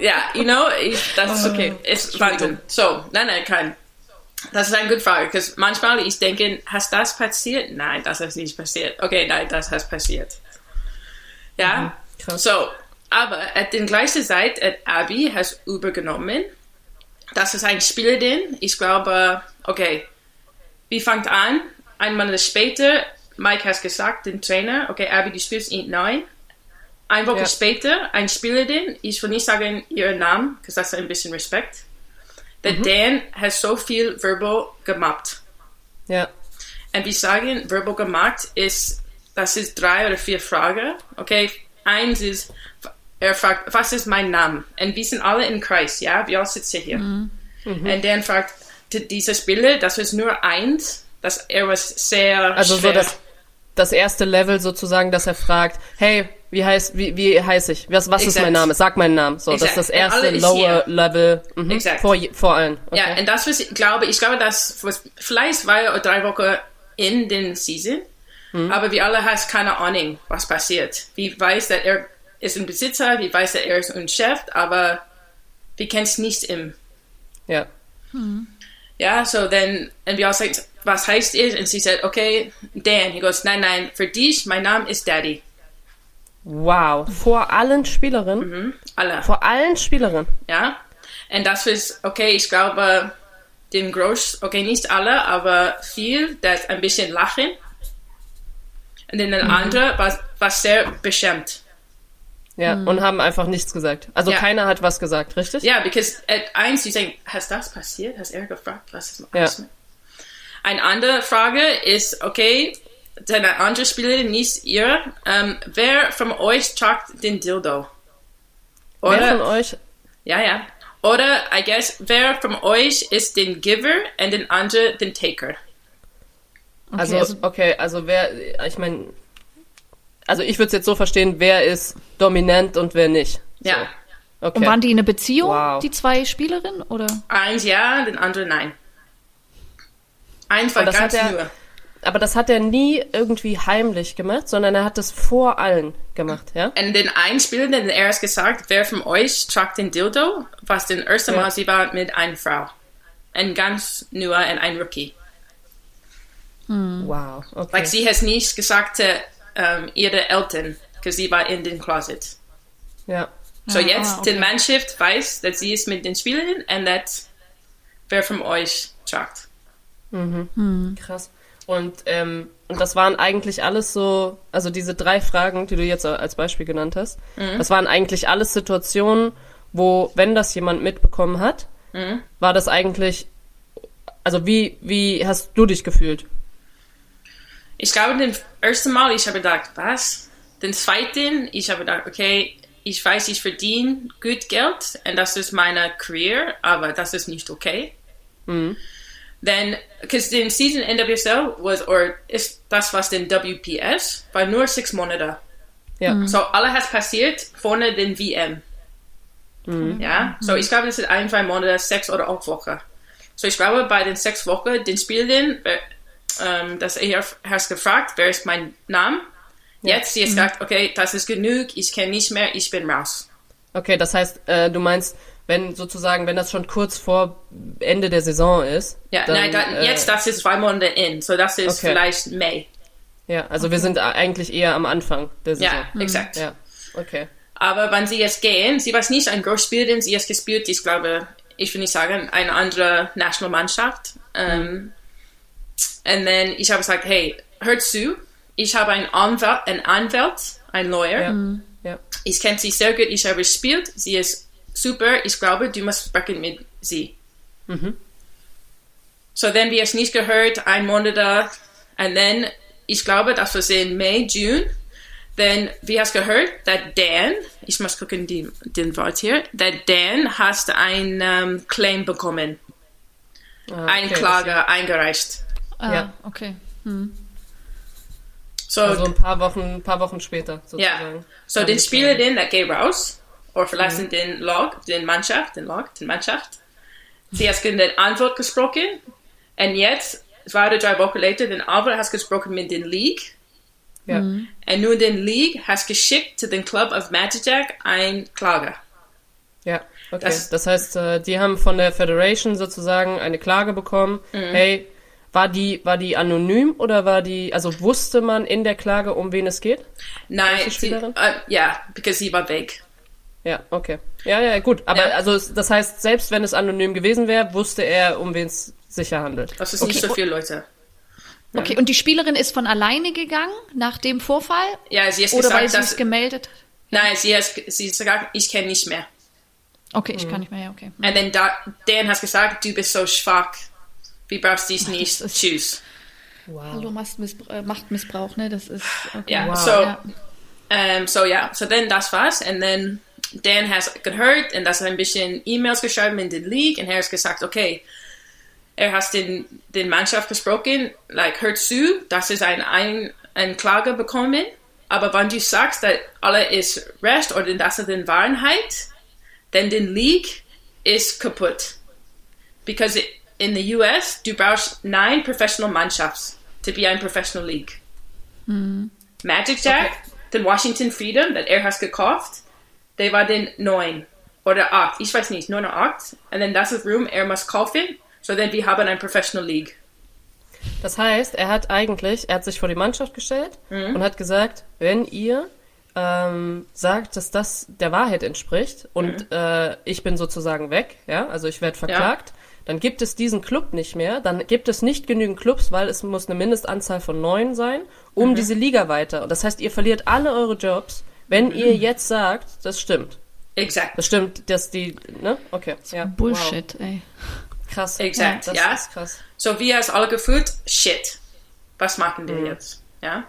Ja, you know, ich, das ist Okay. Ist Wahnsinn. So, nein, nein, kein. Das ist eine gute Frage, weil manchmal ich denke, hast das passiert? Nein, das ist nicht passiert. Okay, nein, das hat passiert. Ja, krass. so, aber at den gleichen Zeit, at Abby has übergenommen. Das ist ein Spielerin. Ich glaube, okay, wie fängt an? Ein Monat später, Mike hat gesagt, den Trainer, okay, Abby, du spielst nicht nein. Eine Woche Ja. später, ein Spielerin, ich will nicht sagen ihren Namen, because das ist ein bisschen Respekt. Der Dan hat so viel verbal gemobbt. Ja, Und wir sagen, verbal gemacht ist, das ist drei oder vier Fragen. Okay, eins ist, er fragt, was ist mein Name? Und wir sind alle im Kreis, ja, wir alle sitzen hier. Und dann fragt d- dieser Spieler, das ist nur eins, dass er was sehr also schwer. so das, das erste Level sozusagen, dass er fragt, hey, wie heißt, wie, wie heiß ich? Was, was ist mein Name? Sag meinen Namen. So, das ist das erste lower hier. Level mhm, vor, vor allen. Okay. Ja, und das was ich glaube, ich glaube, das was, vielleicht war er drei Wochen in den Season, aber wir alle haben keine Ahnung, was passiert. Wir weiß, dass er ist ein Besitzer, wir weiß, dass er ist ein Chef, aber wir kennen es nicht im. ja. Ja, so dann, und wir alle sagen, was heißt es? Und sie sagt, okay, Dan. He goes, nein, nein, für dich, mein Name ist Daddy. Wow. Vor allen Spielerinnen? Alle. Vor allen Spielerinnen. Ja. Und das ist, okay, ich glaube, dem Groß, okay, nicht alle, aber viel, das ein bisschen lachen. Und dann der andere war, war sehr beschämt. Ja, und haben einfach nichts gesagt. Also Ja. keiner hat was gesagt, richtig? Ja, because at eins, sie sagen, hast das passiert? Hast er gefragt, was ist Ja. Eine andere Frage ist, okay, dann eine andere Spielerin, nicht ihr, ähm, wer von euch tragt den Dildo? Oder, Wer von euch? ja, ja. Oder, I guess, wer von euch ist den Giver und den andere den Taker? Also, also- okay, also wer, ich meine, also ich würde es jetzt so verstehen, wer ist dominant und wer nicht. Ja. So, okay. Und waren die in einer Beziehung, Wow. die zwei Spielerinnen? Oder? Eins ja, den anderen nein. Eins war das ganz hat er- nur. Aber das hat er nie irgendwie heimlich gemacht, sondern er hat es vor allen gemacht, ja? Und den einen Spieler, den er hat gesagt, wer von euch tragt den Dildo, was den ersten Ja. Mal sie war mit einer Frau. Ein ganz nur und ein Rookie. Wow, okay. Like sie hat nicht gesagt zu ähm, ihre Eltern, weil sie war in den Closet. ja. So Ah, jetzt, ah, okay. die Mannschaft weiß, dass sie ist mit den Spielerinnen und dass wer von euch tragt. Krass. Und, ähm, und das waren eigentlich alles so, also diese drei Fragen, die du jetzt als Beispiel genannt hast, das waren eigentlich alles Situationen, wo, wenn das jemand mitbekommen hat, war das eigentlich, also wie, wie hast du dich gefühlt? Ich glaube, den ersten Mal, ich habe gedacht, was? Den zweiten, ich habe gedacht, okay, ich weiß, ich verdiene gut Geld und das ist meine Career, aber das ist nicht okay. Then, because the season NWSL was, or ist das was den WPS, war nur sechs Monate. Ja. So, alle hat passiert vorne den VM. Ja, so ich glaube, das sind ein, zwei Monate, sechs oder acht Wochen. So, ich glaube, bei den sechs Wochen, den Spielerin, wer- ähm, dass er hast gefragt, wer ist mein Name? Jetzt, sie hat gesagt, okay, das ist genug, ich kenne nicht mehr, ich bin raus. Okay, das heißt, äh, du meinst, wenn sozusagen, wenn das schon kurz vor Ende der Saison ist. Ja, dann, nein, dann, äh, jetzt, das ist zwei Monate in, so das ist okay. vielleicht Mai. Ja, also wir sind eigentlich eher am Anfang der Saison. Ja, exakt. Ja, okay. Aber wenn sie jetzt gehen, sie war nicht ein Großspielerin, sie hat gespielt, ich glaube, ich will nicht sagen, eine andere Nationalmannschaft. Ähm, und dann, ich habe gesagt, hey, hör zu, ich habe einen Anwalt, einen Anwalt, ein Lawyer. Ja. ja. Ich kenne sie sehr gut, ich habe gespielt, sie ist super, ich glaube, du musst sprechen mit sie. So, dann wir es nicht gehört, ein Monat da, und dann, ich glaube, das war in Mai, June, dann, wir haben gehört, dass Dan, ich muss gucken, die, den Wort hier, dass Dan hast ein ähm, Claim bekommen, Ah, okay, Klage eingereicht. Ah, Ja. okay. Hm. So, Also ein paar Wochen, ein paar Wochen später ja, sozusagen. so Haben den die Spielerin, der geht raus, oder vielleicht in den Log, den Mannschaft, den Log, den Mannschaft. Sie hat den Antwort gesprochen, und jetzt, zwei oder drei Wochen später, den Antwort hat gesprochen mit den League, Ja. und nun den League hat geschickt zu den Club of Magic Jack ein Klage. Ja, okay. Das- Das, heißt, äh, die haben von der Federation sozusagen eine Klage bekommen. Mhm. Hey, war die, war die anonym oder war die, also wusste man in der Klage, um wen es geht? Nein, sie, Spielerin? äh, ja, because sie war weg. Ja, okay. Ja, ja, gut. Aber Ja. also das heißt, selbst wenn es anonym gewesen wäre, wusste er, um wen es sicher handelt. Das ist nicht so viele Leute. Okay, und die Spielerin ist von alleine gegangen nach dem Vorfall? Ja, sie hat Oder weil gesagt, sie es gemeldet hat? nein, sie hat, sie hat gesagt, ich kenne nicht mehr. Okay, Mhm. ich kann nicht mehr, ja, okay. Und dann da, Dan hat gesagt, du bist so schwach, wie brauchst dies nicht, ist- tschüss. Hallo, Machtmissbrauch, äh, Machtmissbrauch, ne? Das ist. Okay. Ja, Wow. so, Ja. ähm, so ja, so dann das war's. Und dann Dan hat gehört und das hat ein bisschen E-Mails geschrieben in den League und er hat gesagt, okay, er hat den, den Mannschaft gesprochen, like, hört zu, das ist ein, ein, ein Klage bekommen, aber wenn du sagst, dass alle ist recht oder das ist in Wahrheit, dann den League ist kaputt. Because it, in the US, du brauchst nine professional Mannschafts to be ein professional league. Magic Jack, den Washington Freedom, das er hat gekauft, der war den neun oder acht, ich weiß nicht, neun oder acht. Und dann das ist Room, er muss kaufen, so dann wir haben ein Professional League. Das heißt, er hat eigentlich, er hat sich vor die Mannschaft gestellt Mhm. und hat gesagt, wenn ihr ähm, sagt, dass das der Wahrheit entspricht und Mhm. äh, ich bin sozusagen weg, ja, also ich werde verklagt, dann gibt es diesen Club nicht mehr, dann gibt es nicht genügend Clubs, weil es muss eine Mindestanzahl von neun sein, um Mhm. diese Liga weiter. Und das heißt, ihr verliert alle eure Jobs, wenn Mhm. ihr jetzt sagt, das stimmt. Exakt. Das stimmt, dass die, ne? Okay. Ja. Bullshit, ey. Wow. Krass. Exakt, das ja. ist krass. So wir als alle gefühlt, shit, was machen wir jetzt? Ja.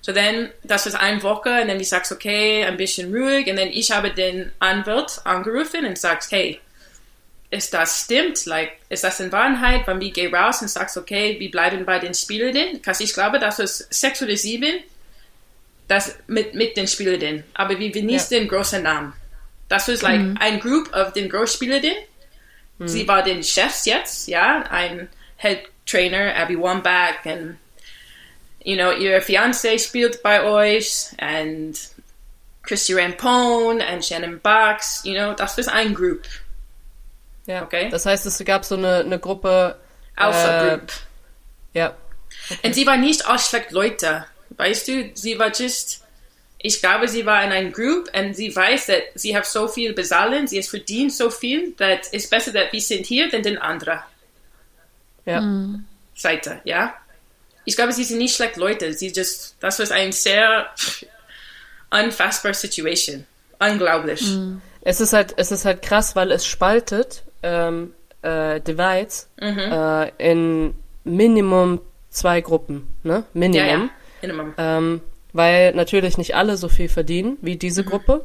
So dann, das ist eine Woche und dann ich sagst, okay, ein bisschen ruhig und dann ich habe den Anwalt angerufen und sagst, hey, ist das stimmt? Like, ist das in Wahrheit? Wenn wir gehen raus und sagst, okay, wir bleiben bei den Spielern, because ich glaube, das ist sechs oder sieben, das mit, mit den Spielern, aber wir, nicht Ja. den großen Namen. Das ist like ein Group of den Großspielern. Sie war den Chefs jetzt, ja, ein Head Trainer, Abby Wambach, und, you know, ihr Fiancé spielt bei euch, und Christy Rampone, und Shannon Box, you know, das ist ein Group. Ja. Okay. Das heißt, es gab so eine, eine Gruppe. Alpha äh, Group. Ja. Und sie war nicht auch schlecht Leute. Weißt du, sie war just, ich glaube, sie war in einem Group und sie weiß, dass sie hat so viel bezahlen, sie hat verdient so viel, dass es besser, dass wir sind hier, denn den anderen Ja. Seite, ja. Ich glaube, sie sind nicht schlecht Leute. Sie just, das war ein sehr unfassbar Situation. Unglaublich. Es ist halt, es ist halt krass, weil es spaltet ähm, äh, Divides Mhm. äh, in Minimum zwei Gruppen, ne? Minimum. Ja, ja. Minimum. Ähm, weil natürlich nicht alle so viel verdienen wie Mhm. diese Gruppe.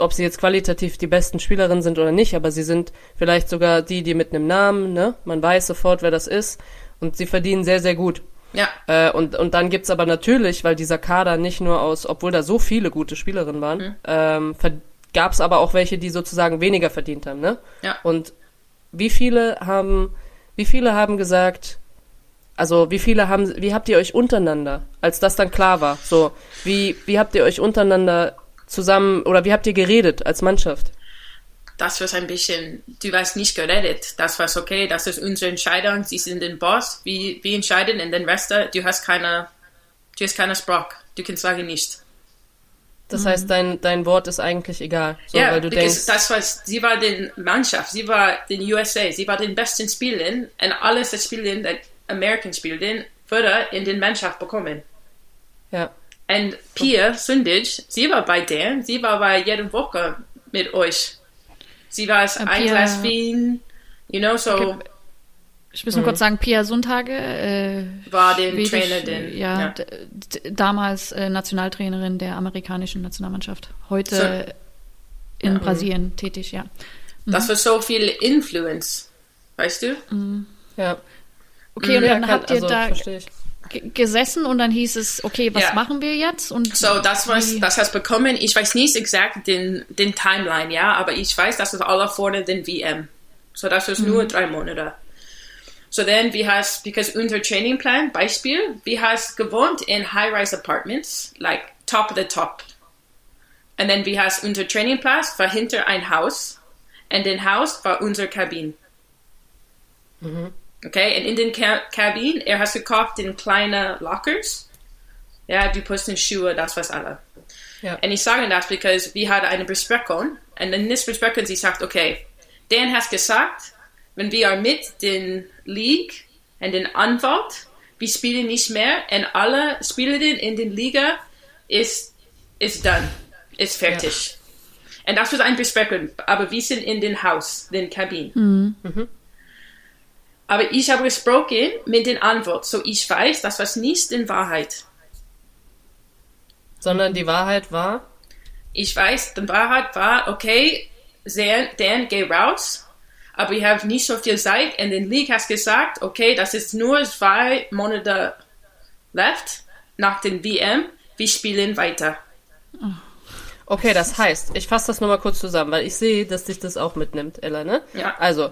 Ob sie jetzt qualitativ die besten Spielerinnen sind oder nicht, aber sie sind vielleicht sogar die, die mit einem Namen, ne? Man weiß sofort, wer das ist. Und sie verdienen sehr, sehr gut. Ja, Äh, und, und dann gibt's aber natürlich, weil dieser Kader nicht nur aus, obwohl da so viele gute Spielerinnen waren, Mhm. ähm, ver- gab's aber auch welche, die sozusagen weniger verdient haben, ne? Ja. Und wie viele haben, wie viele haben gesagt, also wie viele haben, wie habt ihr euch untereinander, als das dann klar war, so, wie, wie habt ihr euch untereinander zusammen, oder wie habt ihr geredet als Mannschaft? das war ein bisschen, du warst nicht geredet. Das war okay, das ist unsere Entscheidung. Sie sind den Boss. Wir, wir entscheiden und den Rest, du hast keine Du hast keine Sprache. Du kannst sagen nicht. Das heißt, dein, dein Wort ist eigentlich egal. So, Ja, weil du denkst, das was, sie war den Mannschaft, sie war den USA, sie war den besten Spielen und alles das Spielen, das American Spielen, würde in den Mannschaft bekommen. ja. Und Pia Sundage, sie war bei denen, sie war bei jeder Woche mit euch. Sie war ein Glas Wien, you know, so Okay. Ich muss nur kurz sagen, Pia Sundhage äh, war den Schwedisch, Trainer, den, ja, ja. d- d- damals äh, Nationaltrainerin der amerikanischen Nationalmannschaft. Heute So. in Brasilien tätig, ja. Das war so viel Influence, weißt du? Ja. Okay, und ja, dann habt ihr also, da gesessen und dann hieß es, okay, was Ja. machen wir jetzt? Und So, das was, das hast bekommen. Ich weiß nicht exakt den, den Timeline, ja, aber ich weiß, dass es alle vorne den WM. So, das ist nur drei Monate. So then, wie hast, because unser Trainingplan, Beispiel, wie hast gewohnt in High-Rise Apartments, like top of the top. And then wie hast unser Trainingplatz war hinter ein Haus, und den Haus war unser Kabin. Okay, und in den Ka er hat gekauft in kleine Lockers. Ja, du posten Schuhe, das was alle. Ja. Und ich sage das, because wir hatten eine Besprechung, und in dieser Besprechung, sie sagt, okay, Dan hat gesagt, wenn wir mit den League und den Anwalt, wir spielen nicht mehr, und alle Spielerinnen in den Liga ist, ist done, ist fertig. Und das war eine Besprechung, aber wir sind in den Haus, den Kabin. Aber ich habe gesprochen mit dem Anwalt, so ich weiß, das war nicht in Wahrheit. Sondern die Wahrheit war, ich weiß, die Wahrheit war, okay, Dan, Dan geh raus, aber ich habe nicht so viel Zeit und den League hat gesagt, okay, das ist nur zwei Monate left nach dem WM, wir spielen weiter. Okay, das heißt, ich fasse das nochmal kurz zusammen, weil ich sehe, dass dich das auch mitnimmt, Ella, ne? Ja. Also,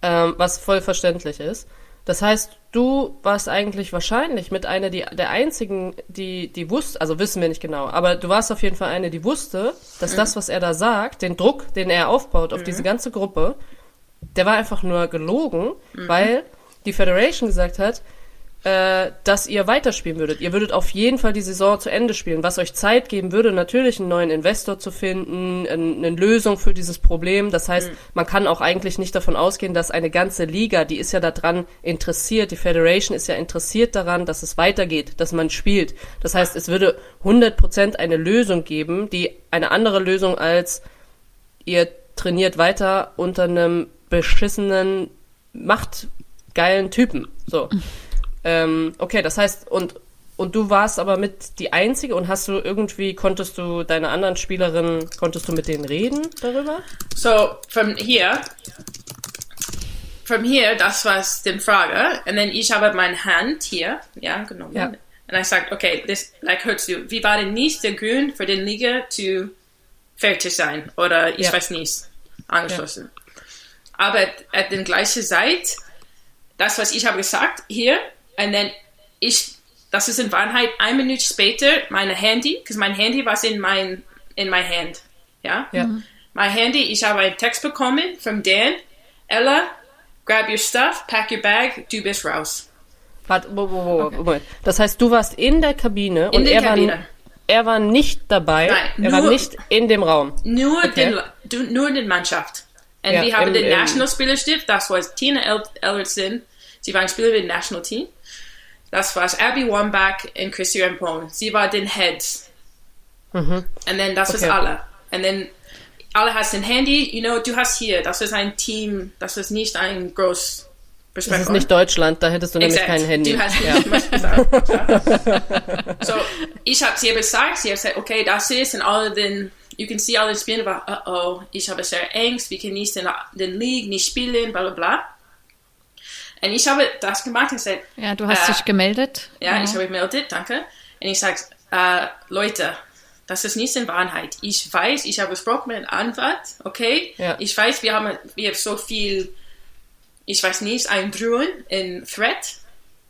ähm, was voll verständlich ist. Das heißt, du warst eigentlich wahrscheinlich mit einer die, der einzigen, die, die wusste, also wissen wir nicht genau, aber du warst auf jeden Fall eine, die wusste, dass das, was er da sagt, den Druck, den er aufbaut auf diese ganze Gruppe, der war einfach nur gelogen, weil die Federation gesagt hat, äh, dass ihr weiterspielen würdet. Ihr würdet auf jeden Fall die Saison zu Ende spielen, was euch Zeit geben würde, natürlich einen neuen Investor zu finden, ein- eine Lösung für dieses Problem. Das heißt, man kann auch eigentlich nicht davon ausgehen, dass eine ganze Liga, die ist ja daran interessiert, die Federation ist ja interessiert daran, dass es weitergeht, dass man spielt. Das heißt, es würde 100% eine Lösung geben, die eine andere Lösung als ihr trainiert weiter unter einem beschissenen, machtgeilen Typen. So. Ähm, okay, das heißt, und, und du warst aber mit die Einzige und hast du irgendwie, konntest du deine anderen Spielerinnen, konntest du mit denen reden darüber? So, from here, from here, das war die Frage. Und dann ich habe meine Hand hier, ja, genommen. Ja. Und ich sagte, okay, das, like, hörst du, wie war denn nicht der Grund für den Liga zu fertig sein? Oder ich Ja. weiß nicht, angeschlossen. Aber at der gleichen Zeit, das, was ich habe gesagt, hier, und dann ich, das ist in Wahrheit ein Minute später, meine Handy, because mein Handy war in mein, in my hand, ja? Ja. My Handy, ich habe einen Text bekommen von Dan. Ella, grab your stuff, pack your bag, du bist raus. Warte, wo, wo, wo, Moment. Das heißt, du warst in der Kabine In und der er, Kabine. War, er war nicht dabei. Nein, er war nur- nicht in dem Raum. Nur, Okay. den, du, nur den Mannschaft. Und Ja, wir haben im- den im- National Spielerstift, das war Tina El Ellerson. Sie war ein Spieler im National Team. Das war Abby Wambach und Chrissy Rampone. Sie war den Heads. Und dann das Mhm. Okay. alle. Und dann alle hast ein Handy, you know, du hast hier, das ist ein Team, das ist nicht ein groß Das ist nicht Deutschland, da hättest du nämlich Exakt. kein Handy. Du hast ja. was so, ich habe sie gesagt, sie hat gesagt, okay, das ist und alle den, you can see alle spielen, war, uh oh, ich habe sehr Angst, wir können nicht den, den League nicht spielen, bla bla bla. Und ich habe das gemacht und gesagt, Ja, du hast Äh, dich gemeldet. ja, ich habe gemeldet, danke. Und ich sage, äh, Leute, das ist nicht in Wahrheit. Ich weiß, ich habe gesprochen mit einem Anwalt, okay? Ja. Ich weiß, wir haben, wir haben so viel, ich weiß nicht, ein Drohen, ein Threat,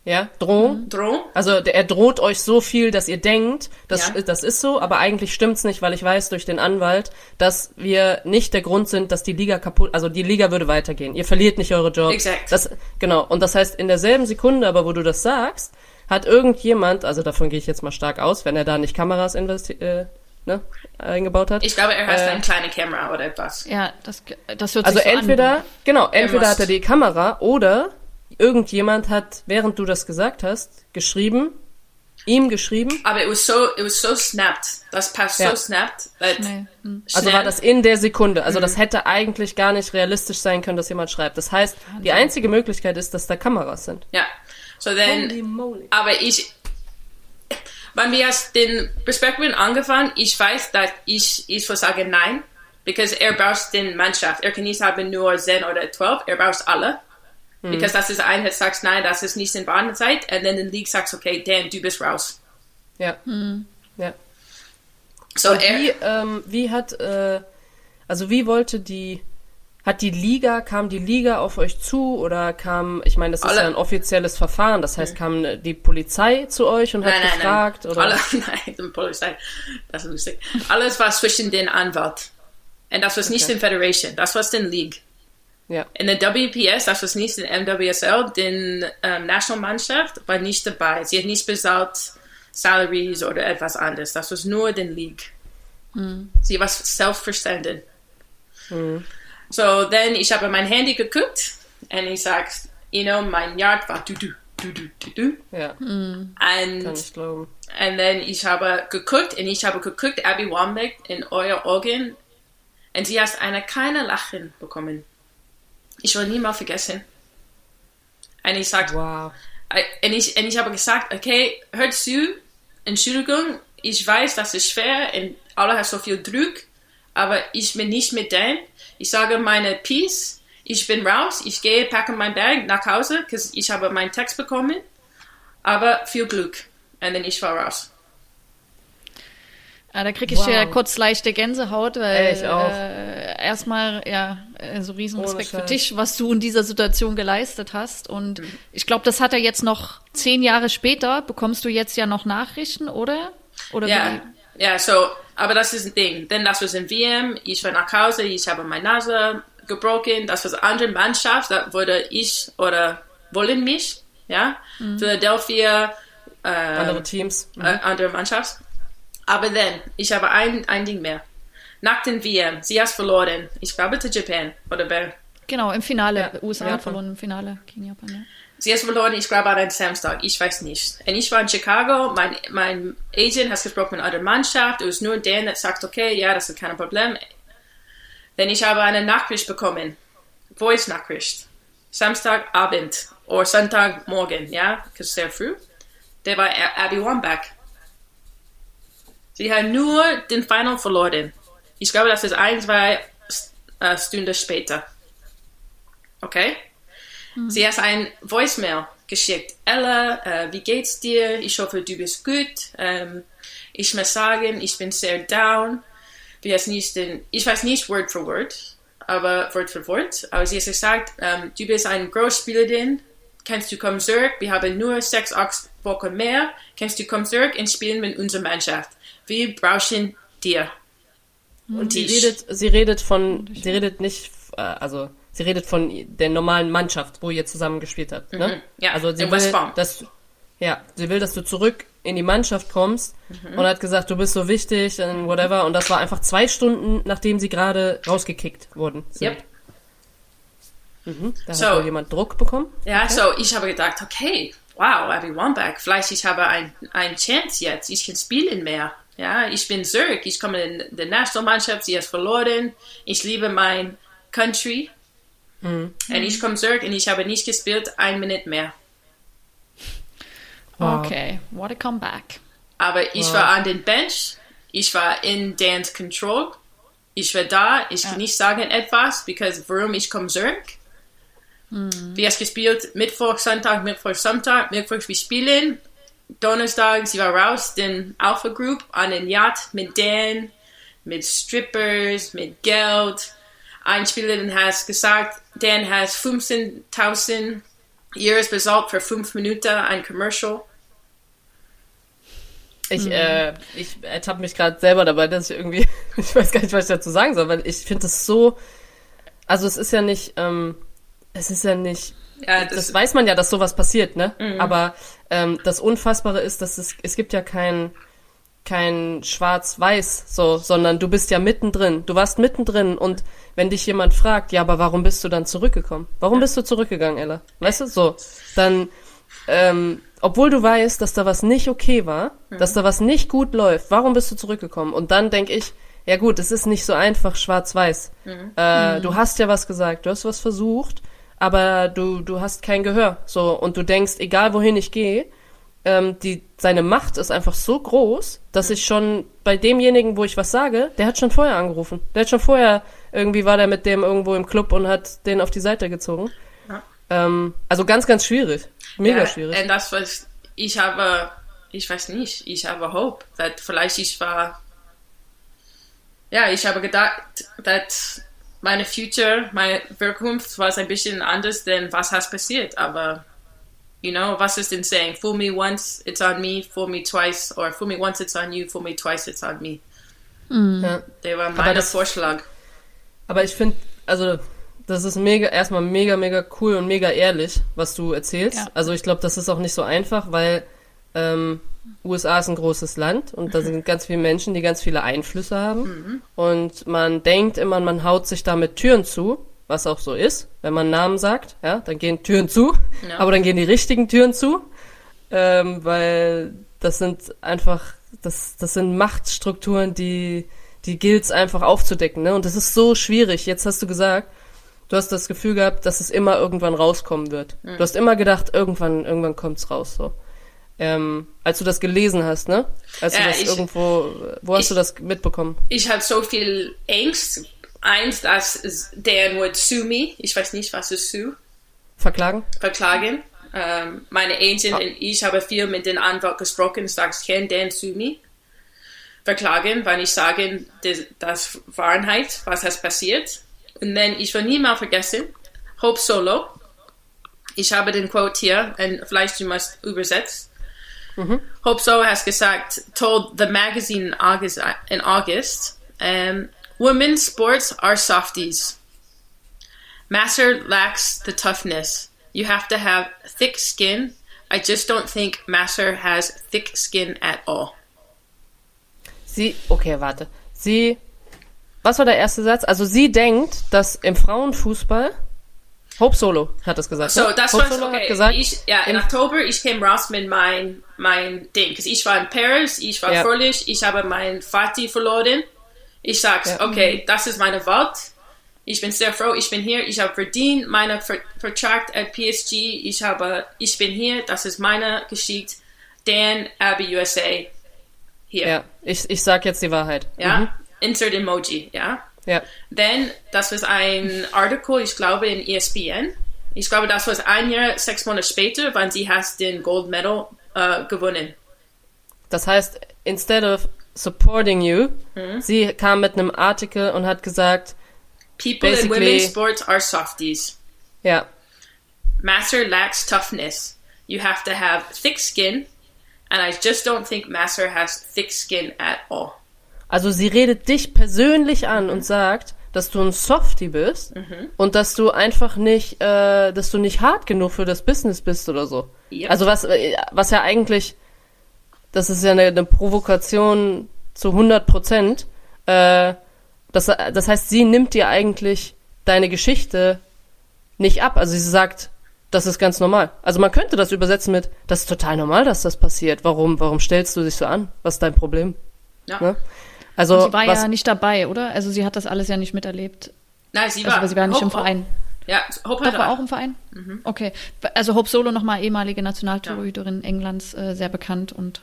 ja, Drohung. Drohung. Also er droht euch so viel, dass ihr denkt, das, Ja. das ist so, aber eigentlich stimmt's nicht, weil ich weiß durch den Anwalt, dass wir nicht der Grund sind, dass die Liga kaputt, also die Liga würde weitergehen. Ihr verliert nicht eure Jobs. Exakt. Das, genau. Und das heißt, in derselben Sekunde, aber wo du das sagst, hat irgendjemand, also davon gehe ich jetzt mal stark aus, wenn er da nicht Kameras investi äh, ne, eingebaut hat. Ich glaube, er hat Äh, eine kleine Kamera oder etwas. Ja, das, das hört Also sich so entweder, an. genau, entweder hat er die Kamera oder irgendjemand hat, während du das gesagt hast, geschrieben, ihm geschrieben. Aber it was so, it was so snapped. Das passt Ja. so snapped. That Schnell. Hm. Also war das in der Sekunde. Also Mhm. das hätte eigentlich gar nicht realistisch sein können, dass jemand schreibt. Das heißt, die einzige Möglichkeit ist, dass da Kameras sind. Ja. So then, aber ich, wenn wir den Besprechungen angefangen, ich weiß, dass ich, ich würde sagen nein, because er braucht den Mannschaft. Er kann nicht haben nur 10 oder 12, er braucht alle. Because das ist Einheit, sagst nein, das ist nicht in Bahenzeit, und dann in League sagst, okay, Dan, du bist raus. Ja. ja. So er, wie, ähm, wie hat, äh, also wie wollte die, hat die Liga, kam die Liga auf euch zu oder kam, ich meine, das ist Alle. ja ein offizielles Verfahren, das heißt, kam äh, die Polizei zu euch und hat nein, nein, gefragt nein. oder? Alle, nein, die Polizei, das ist lustig. Alles war zwischen den Anwalt. Und das war nicht Okay. in Federation, das war in League. Ja. In der WPS, das war nicht in MWSL, den ähm, Nationalmannschaft war nicht dabei. Sie hat nicht bezahlt Salaries oder etwas anderes. Das war nur den League. Sie war selbstverständlich. So, dann ich habe mein Handy geguckt und ich sag, you know, mein Yard war du du du du du du. Ja, Und ich glauben. und dann ich habe geguckt und ich habe geguckt, Abby Wambach in euer Augen und sie hat eine keine Lachen bekommen. Ich will nie mal vergessen. Und ich sag, Wow. und ich, und ich habe gesagt, okay, hör zu, Entschuldigung, ich weiß, das ist schwer und alle haben so viel Druck, aber ich bin nicht mit denen. Ich sage meine Peace, ich bin raus, ich gehe, packe mein Bag nach Hause, 'cause ich habe meinen Text bekommen, aber viel Glück. Und dann ich war raus. Ja, da kriege ich Wow. ja kurz leichte Gänsehaut, weil Ey, ich auch. Äh, erstmal ja äh, so riesen Respekt für dich, was du in dieser Situation geleistet hast. Und Mhm. ich glaube, das hat er jetzt noch zehn Jahre später. Bekommst du jetzt ja noch Nachrichten, oder? Oder Ja, ja, so, aber das ist ein Ding. Denn das war in WM, ich war nach Hause, ich habe meine Nase gebrochen, das war eine andere Mannschaft, da wurde ich oder wollen mich, ja, Philadelphia, äh, Andere Teams. äh, andere Mannschaft. Aber dann, ich habe ein, ein Ding mehr. Nach den WM, sie hat verloren, ich glaube zu Japan oder wer. Genau, im Finale. Ja, USA hat verloren im Finale gegen Japan. Ja. Sie hat verloren, ich glaube, an einem Samstag. Ich weiß nicht. Und ich war in Chicago. Mein, mein Agent hat gesprochen mit einer Mannschaft. Es ist nur der, der sagt, okay, ja, das ist kein Problem. Denn ich habe eine Nachricht bekommen. Voice-Nachricht. Samstagabend oder Sonntagmorgen, ja, sehr früh. Der war Abby Wambach. Sie hat nur den Final verloren. Ich glaube, das ist ein, zwei äh, Stunden später. Okay? Sie hat ein Voicemail geschickt. Ella, äh, wie geht's dir? Ich hoffe, du bist gut. Ähm, ich muss sagen, ich bin sehr down. Wir nicht den, ich weiß nicht Word für Word, aber Wort für Wort. Aber sie hat gesagt, ähm, du bist eine Großspielerin. Kannst du kommen zurück? Wir haben nur sechs, acht Wochen mehr. Kannst du kommen zurück und spielen mit unserer Mannschaft? Wir brauchen dir. Und Sie redet, sie redet von, sie redet nicht, äh, also sie redet von der normalen Mannschaft, wo ihr zusammen gespielt habt. Ne? Mhm. Ja, also sie will, dass, ja, sie will, dass du zurück in die Mannschaft kommst Mhm. und hat gesagt, du bist so wichtig und whatever. Und das war einfach zwei Stunden, nachdem sie gerade rausgekickt wurden. sind. Yep. Mhm. Da So. hat wohl jemand Druck bekommen. Ja, so ich habe gedacht, okay, wow, Abby Wambach, vielleicht ich habe ein, ein Chance jetzt, ich kann spielen mehr. Ja, ich bin zurück, ich komme in die Nationalmannschaft, sie hat verloren, ich liebe mein Country. Und ich komme zurück und ich habe nicht gespielt, ein Minute mehr. Wow. Okay, what a comeback. Aber ich Wow. war an den Bench, ich war in Dan's Control, ich war da, ich kann nicht sagen etwas, because warum ich komme zurück. Wir haben gespielt Mittwoch, Sonntag, Mittwoch, Sonntag, Mittwoch wir spielen, Donnerstag, sie war raus, den Alpha Group an den Yacht mit Dan, mit Strippers, mit Geld. Ein Spielerin hat gesagt, Dan hat 15.000 Euros bezahlt für fünf Minuten ein Commercial. Ich, äh, ich ertappe mich gerade selber dabei, dass ich irgendwie, ich weiß gar nicht, was ich dazu sagen soll, weil ich finde es so, also es ist ja nicht, ähm, es ist ja nicht Ja, das, das, weiß man ja, dass sowas passiert, ne? Aber ähm, das Unfassbare ist, dass es, es gibt ja kein, kein Schwarz-Weiß, so, sondern du bist ja mittendrin. Du warst mittendrin und wenn dich jemand fragt, ja, aber warum bist du dann zurückgekommen? Warum bist du zurückgegangen, Ella? Weißt du, so, dann, ähm, obwohl du weißt, dass da was nicht okay war, dass da was nicht gut läuft, warum bist du zurückgekommen? Und dann denk ich, ja gut, es ist nicht so einfach schwarz-weiß. Äh, Du hast ja was gesagt, du hast was versucht, aber du, du hast kein Gehör. So, und du denkst, egal wohin ich gehe, ähm, die, seine Macht ist einfach so groß, dass ich schon bei demjenigen, wo ich was sage, der hat schon vorher angerufen. Der hat schon vorher, irgendwie war der mit dem irgendwo im Club und hat den auf die Seite gezogen. Ja. Ähm, also ganz, ganz schwierig. Mega ja, schwierig. Und das was ich habe, ich weiß nicht, ich habe Hope, dass vielleicht ich war, ja, ich habe gedacht, dass meine Future, meine Zukunft war ein bisschen anders, denn was hat passiert, aber You know, was ist denn saying? Fool me once, it's on me. Fool me twice, or fool me once, it's on you. Fool me twice, it's on me. Ja. Der war mein das- Vorschlag. Aber ich finde, also das ist mega, erstmal mega, mega cool und mega ehrlich, was du erzählst. Ja. Also ich glaube, das ist auch nicht so einfach, weil ähm, USA ist ein großes Land und da sind ganz viele Menschen, die ganz viele Einflüsse haben. Und man denkt immer, man haut sich damit Türen zu, was auch so ist. Wenn man Namen sagt, ja, dann gehen Türen zu, Ja. aber dann gehen die richtigen Türen zu, ähm, weil das sind einfach, das, das sind Machtstrukturen, die, die gilt's einfach aufzudecken, ne? Und das ist so schwierig. Jetzt hast du gesagt, du hast das Gefühl gehabt, dass es immer irgendwann rauskommen wird. Du hast immer gedacht, irgendwann, irgendwann kommt's raus, so. Ähm, als du das gelesen hast, ne? Als Ja, du das ich- irgendwo, wo hast ich- du das mitbekommen? Ich hatte so viel Angst. Eins, dass Dan would sue me. Ich weiß nicht, was ist sue. Verklagen? Verklagen. Ähm, meine Agent und ich habe viel mit dem Anwalt gesprochen. Sagst, can Dan sue me? Verklagen, weil ich sage, das, das Wahrheit, was ist passiert. Und dann, ich will nie mal vergessen, Hope Solo. Ich habe den Quote hier, und vielleicht du musst übersetzt. Hope Solo has gesagt, told the magazine in August, in August um, women's sports are softies. Master lacks the toughness. You have to have thick skin. I just don't think Master has thick skin at all. Sie, okay, warte. Sie, was war der erste Satz? Also sie denkt, dass im Frauenfußball, Hope Solo hat das gesagt. So, ne? das Hope war Solo okay. hat gesagt, ich, ja, im im- Oktober, ich kam raus mit mein, mein Ding. ich war in Paris, ich war Ja. fröhlich, ich habe mein Vati verloren. Ich sag's, Ja. okay, das ist meine Welt. Ich bin sehr froh, ich bin hier, ich habe verdient meine Ver Vertrag at PSG. Ich habe, ich bin hier, das ist meine Geschichte. Dan, Abby USA. Hier. ja, ich, ich sag jetzt die Wahrheit. Ja. Mhm. Insert Emoji, ja. Ja. Then, das war ein Artikel, ich glaube, in ESPN. Ich glaube, das war ein Jahr, sechs Monate später, wann sie hat den Gold Medal äh, gewonnen. Das heißt, instead of supporting you, Mhm. sie kam mit einem Artikel und hat gesagt, People in women's sports are softies. ja, Master lacks toughness. You have to have thick skin, and I just don't think Master has thick skin at all. Also sie redet dich persönlich an und sagt, dass du ein Softie bist Mhm. und dass du einfach nicht, äh, dass du nicht hart genug für das Business bist oder so. Yep. Also was, äh, was ja eigentlich, das ist ja eine, eine Provokation zu 100 Prozent. Äh, das, das heißt, sie nimmt dir eigentlich deine Geschichte nicht ab. Also sie sagt, das ist ganz normal. Also man könnte das übersetzen mit, das ist total normal, dass das passiert. Warum, warum stellst du dich so an? Was ist dein Problem? Ja. Ne? Also Sie war was, ja nicht dabei, oder? Also sie hat das alles ja nicht miterlebt. Nein, sie Also, war, aber sie war nicht im Hope- Verein. Ja, Hope Doch, hat war auch im Verein? Mhm. Okay. Also Hope Solo nochmal ehemalige Nationaltorhüterin Englands, äh, sehr bekannt und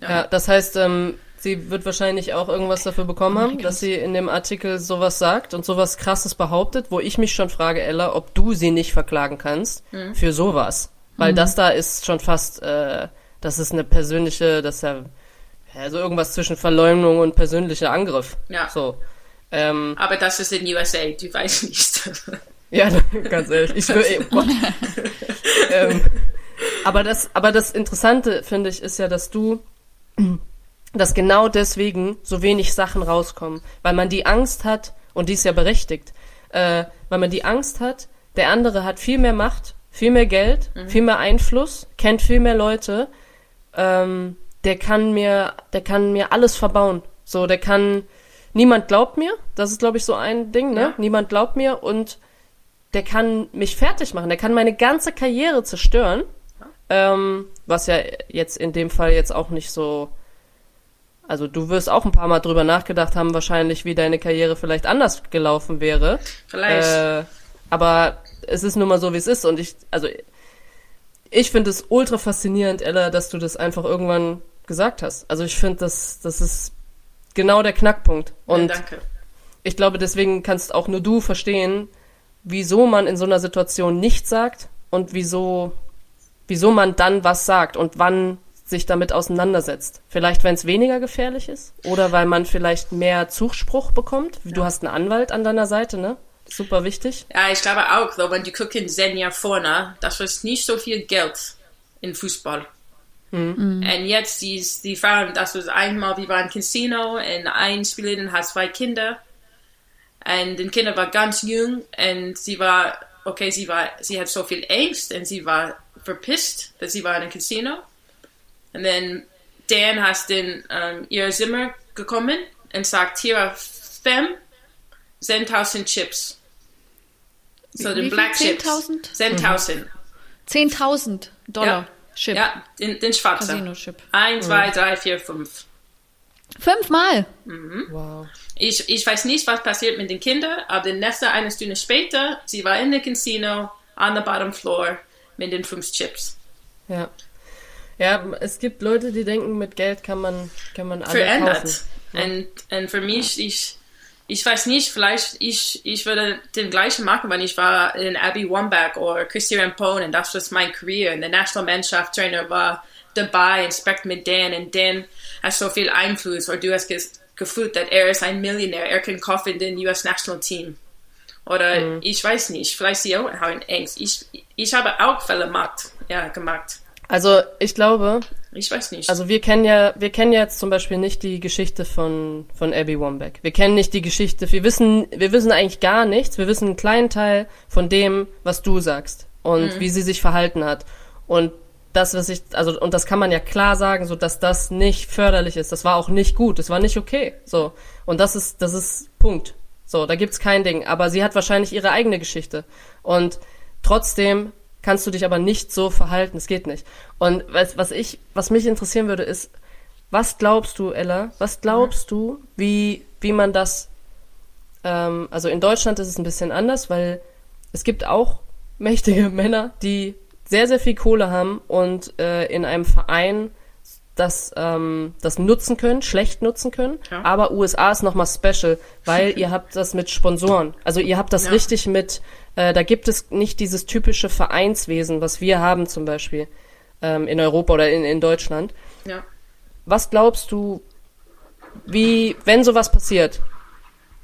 ja, das heißt, ähm, sie wird wahrscheinlich auch irgendwas dafür bekommen haben, Amerikas. dass sie in dem Artikel sowas sagt und sowas krasses behauptet, wo ich mich schon frage, Ella, ob du sie nicht verklagen kannst Mhm. für sowas. Weil das da ist schon fast, äh, das ist eine persönliche, das ist ja, ja so irgendwas zwischen Verleumdung und persönlicher Angriff. Ja. So. Ähm, Aber das ist in USA, du weißt nicht. Ja, ganz ehrlich. Ich will, Gott. ähm, aber das, aber das Interessante finde ich ist ja, dass du, dass genau deswegen so wenig Sachen rauskommen, weil man die Angst hat und die ist ja berechtigt, äh, weil man die Angst hat, der andere hat viel mehr Macht, viel mehr Geld, mhm. viel mehr Einfluss, kennt viel mehr Leute, ähm, der kann mir, der kann mir alles verbauen. So, der kann, niemand glaubt mir, das ist, glaube ich, so ein Ding, ne? Ja. Niemand glaubt mir und der kann mich fertig machen, der kann meine ganze Karriere zerstören. Ähm, was ja jetzt in dem Fall jetzt auch nicht so. Also du wirst auch ein paar Mal drüber nachgedacht haben, wahrscheinlich, wie deine Karriere vielleicht anders gelaufen wäre. Vielleicht. Äh, aber es ist nun mal so, wie es ist. Und ich, also ich finde es ultra faszinierend, Ella, dass du das einfach irgendwann gesagt hast. Also ich finde, das, das ist genau der Knackpunkt. Und ja, danke. ich glaube, deswegen kannst auch nur du verstehen, wieso man in so einer Situation nichts sagt und wieso, wieso man dann was sagt und wann sich damit auseinandersetzt. Vielleicht, wenn es weniger gefährlich ist oder weil man vielleicht mehr Zuspruch bekommt. Ja. Du hast einen Anwalt an deiner Seite, ne? Super wichtig. Ja, ich glaube auch, so, wenn du guckst in zehn Jahren vorne, das war nicht so viel Geld in Fußball. Mhm. Und jetzt, die, die fahren, das war einmal, wir waren im Casino und ein Spielerin hat zwei Kinder und die Kinder war ganz jung und sie war, okay, sie war, sie hat so viel Angst und sie war verpisst, dass sie war in einem Casino. Und dann Dan hat in um, ihr Zimmer gekommen und sagt, hier, Fem, 10.000 Chips. So den Black Chips. 10.000? 10.000. 10.000 Dollar. Ja. Chip. Ja, den, den schwarzen. Casino-Chip. Eins, zwei, drei, vier, fünf. Fünfmal? Mhm. Wow. Ich, ich weiß nicht, was passiert mit den Kindern, aber nächste eine Stunde später, sie war in der Casino, on the bottom floor, mit den fünf Chips. Ja. Ja, es gibt Leute, die denken, mit Geld kann man, kann man alle Verändert. kaufen. Ja. Und, und für mich, ich, ich weiß nicht, vielleicht ich, ich würde den gleichen machen, wenn ich war in Abby Wambach oder Christian Pone und das war mein Career. Und der Nationalmannschaft-Trainer war dabei und spricht mit Dan und Dan hat so viel Einfluss oder du hast gefühlt, dass er ist ein Millionär, er kann kaufen den US National Team. Oder mhm. ich weiß nicht, vielleicht sie auch haben Angst. Ich, ich habe auch Fälle gemacht, ja, gemacht. Also ich glaube, ich weiß nicht. Also wir kennen ja, wir kennen ja jetzt zum Beispiel nicht die Geschichte von von Abby Wambach. Wir kennen nicht die Geschichte. Wir wissen, wir wissen eigentlich gar nichts. Wir wissen einen kleinen Teil von dem, was du sagst und mhm. wie sie sich verhalten hat. Und das, was ich, also und das kann man ja klar sagen, so dass das nicht förderlich ist. Das war auch nicht gut. Das war nicht okay. So und das ist, das ist Punkt. So, da gibt's kein Ding. Aber sie hat wahrscheinlich ihre eigene Geschichte und trotzdem kannst du dich aber nicht so verhalten. Es geht nicht. Und was, was ich, was mich interessieren würde, ist, was glaubst du, Ella? Was glaubst du, wie, wie man das, ähm, also in Deutschland ist es ein bisschen anders, weil es gibt auch mächtige Männer, die sehr, sehr viel Kohle haben und äh, in einem Verein das, ähm, das nutzen können, schlecht nutzen können. Ja. Aber USA ist nochmal special, weil ihr habt das mit Sponsoren. Also ihr habt das ja. richtig mit äh, da gibt es nicht dieses typische Vereinswesen, was wir haben zum Beispiel ähm, in Europa oder in, in Deutschland. Ja. Was glaubst du, wie, wenn sowas passiert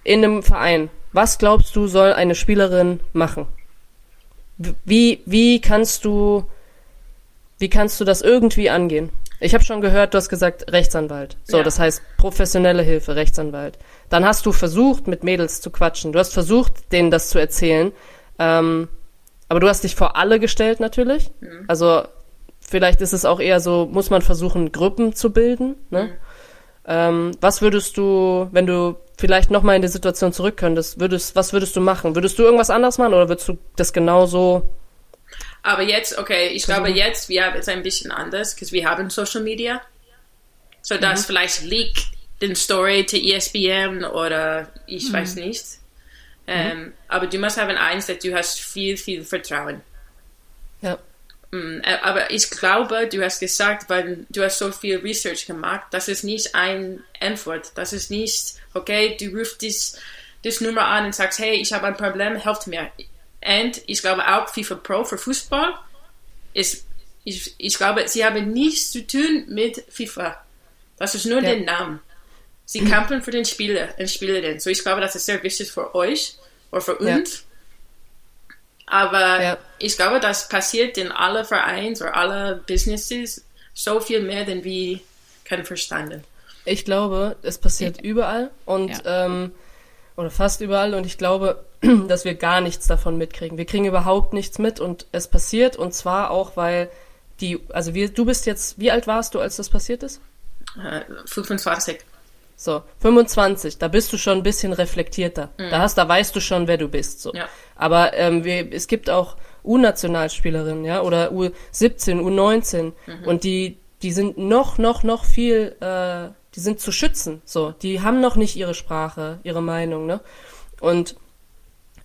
in einem Verein, was glaubst du, soll eine Spielerin machen? Wie, wie kannst du, wie kannst du das irgendwie angehen? Ich habe schon gehört, du hast gesagt Rechtsanwalt. So, ja. das heißt professionelle Hilfe, Rechtsanwalt. Dann hast du versucht, mit Mädels zu quatschen. Du hast versucht, denen das zu erzählen. Ähm, aber du hast dich vor alle gestellt natürlich. Mhm. Also vielleicht ist es auch eher so, muss man versuchen, Gruppen zu bilden. Ne? Mhm. Ähm, was würdest du, wenn du vielleicht nochmal in die Situation zurück könntest, würdest, was würdest du machen? Würdest du irgendwas anderes machen oder würdest du das genauso? Aber jetzt, okay, ich versuchen? glaube jetzt, wir haben es ein bisschen anders, weil wir haben Social Media. So dass mhm. vielleicht leak den Story zu ESPN oder ich mhm. weiß nicht. Ähm, aber du musst haben eins, dass du hast viel, viel Vertrauen. Ja. Mm, äh, aber ich glaube, du hast gesagt, weil du hast so viel Research gemacht, das ist nicht ein Antwort. Das ist nicht, okay, du rufst dies, das Nummer an und sagst, hey, ich habe ein Problem, helft mir. Und ich glaube auch FIFA Pro für Fußball ist, ich, ich glaube, sie haben nichts zu tun mit FIFA. Das ist nur ja. der Name. Sie kämpfen für den Spieler und Spielerin. So, ich glaube, das ist sehr wichtig für euch oder für uns. Ja. Aber ja. ich glaube, das passiert in alle Vereins oder alle Businesses so viel mehr, denn wir können verstanden. Ich glaube, es passiert überall und ja. ähm, oder fast überall und ich glaube, dass wir gar nichts davon mitkriegen. Wir kriegen überhaupt nichts mit und es passiert und zwar auch, weil die, also wir, du bist jetzt, wie alt warst du, als das passiert ist? Äh, 25. So, 25, da bist du schon ein bisschen reflektierter. Mhm. Da hast, da weißt du schon, wer du bist. So. Ja. Aber ähm, wir, es gibt auch U-Nationalspielerinnen, ja, oder U17, U19 mhm. und die, die sind noch, noch, noch viel, äh, die sind zu schützen. So, die haben noch nicht ihre Sprache, ihre Meinung, ne? Und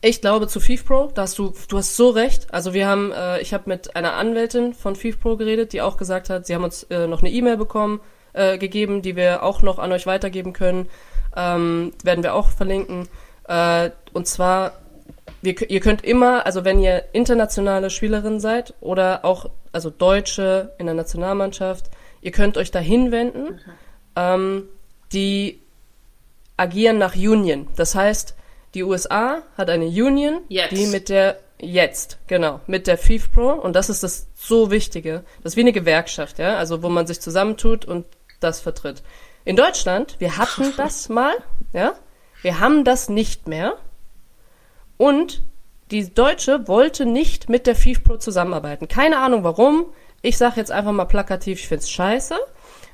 ich glaube zu FIFPro, da hast du, du hast so recht. Also wir haben, äh, ich habe mit einer Anwältin von FIFPro geredet, die auch gesagt hat, sie haben uns äh, noch eine E-Mail bekommen, äh, gegeben, die wir auch noch an euch weitergeben können. Ähm, werden wir auch verlinken. Äh, und zwar, wir, ihr könnt immer, also wenn ihr internationale Spielerin seid oder auch, also Deutsche in der Nationalmannschaft, ihr könnt euch da hinwenden. Mhm. Ähm, die agieren nach Union. Das heißt, die USA hat eine Union, jetzt. die mit der jetzt, genau, mit der FIFPro und das ist das so Wichtige. Das ist wie eine Gewerkschaft, ja, also wo man sich zusammentut und das vertritt. In Deutschland, wir hatten das mal, ja, wir haben das nicht mehr und die Deutsche wollte nicht mit der FIFPro zusammenarbeiten. Keine Ahnung warum. Ich sage jetzt einfach mal plakativ, ich find's scheiße.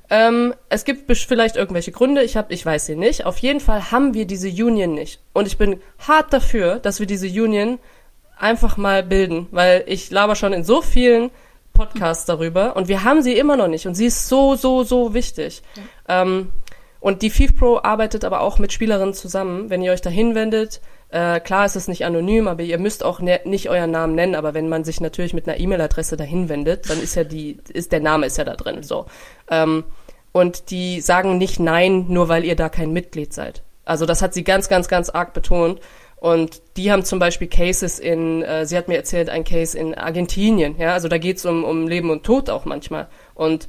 Ähm, es gibt vielleicht irgendwelche Gründe, ich, hab, ich weiß sie nicht. Auf jeden Fall haben wir diese Union nicht. Und ich bin hart dafür, dass wir diese Union einfach mal bilden, weil ich laber schon in so vielen Podcasts darüber und wir haben sie immer noch nicht und sie ist so, so, so wichtig. Ja. Ähm, und die FIFPro arbeitet aber auch mit Spielerinnen zusammen. Wenn ihr euch da hinwendet, äh, klar ist es nicht anonym, aber ihr müsst auch ne nicht euren Namen nennen, aber wenn man sich natürlich mit einer E-Mail-Adresse dahin wendet, dann ist ja die, ist der Name ist ja da drin. So. Ähm, und die sagen nicht nein, nur weil ihr da kein Mitglied seid. Also das hat sie ganz, ganz, ganz arg betont. Und die haben zum Beispiel Cases in, äh, sie hat mir erzählt, ein Case in Argentinien, ja, also da geht's um, um Leben und Tod auch manchmal. Und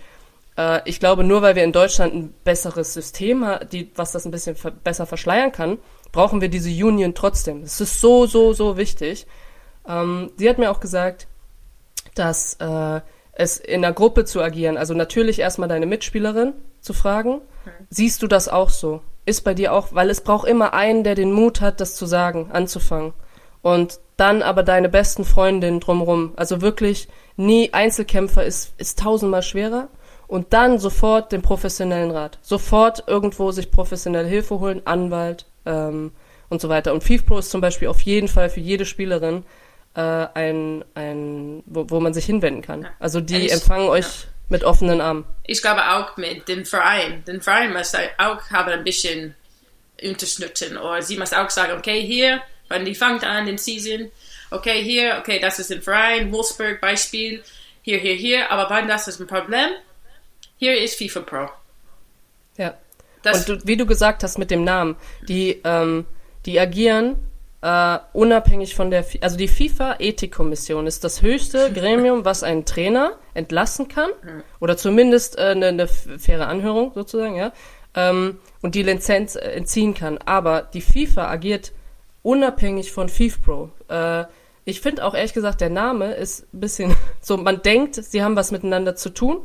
äh, ich glaube, nur weil wir in Deutschland ein besseres System haben, was das ein bisschen ver besser verschleiern kann, brauchen wir diese Union trotzdem. Es ist so, so, so wichtig. Ähm, sie hat mir auch gesagt, dass äh, es in einer Gruppe zu agieren, also natürlich erstmal deine Mitspielerin zu fragen, siehst du das auch so? Ist bei dir auch, weil es braucht immer einen, der den Mut hat, das zu sagen, anzufangen. Und dann aber deine besten Freundinnen drumrum. Also wirklich nie Einzelkämpfer ist, ist tausendmal schwerer. Und dann sofort den professionellen Rat. Sofort irgendwo sich professionelle Hilfe holen, Anwalt, ähm, und so weiter. Und FIFPro ist zum Beispiel auf jeden Fall für jede Spielerin äh, ein, ein wo, wo man sich hinwenden kann. Also die ich, empfangen euch. Mit offenen Armen. Ich glaube auch mit dem Verein. Den Verein muss auch haben ein bisschen unterstützen. Oder sie muss auch sagen, okay, hier, wenn die fängt an den Season, okay, hier, okay, das ist ein Verein, Wolfsburg Beispiel, hier, hier, hier, aber wenn das ist ein Problem, hier ist FIFA Pro. Ja. Das und du, wie du gesagt hast mit dem Namen, die, ähm, die agieren äh, unabhängig von der, also die FIFA-Ethikkommission ist das höchste Gremium, was einen Trainer entlassen kann oder zumindest äh, eine, eine faire Anhörung sozusagen, ja, ähm, und die Lizenz äh, entziehen kann. Aber die FIFA agiert unabhängig von FIFPro. Äh, ich finde auch ehrlich gesagt, der Name ist ein bisschen so, man denkt, sie haben was miteinander zu tun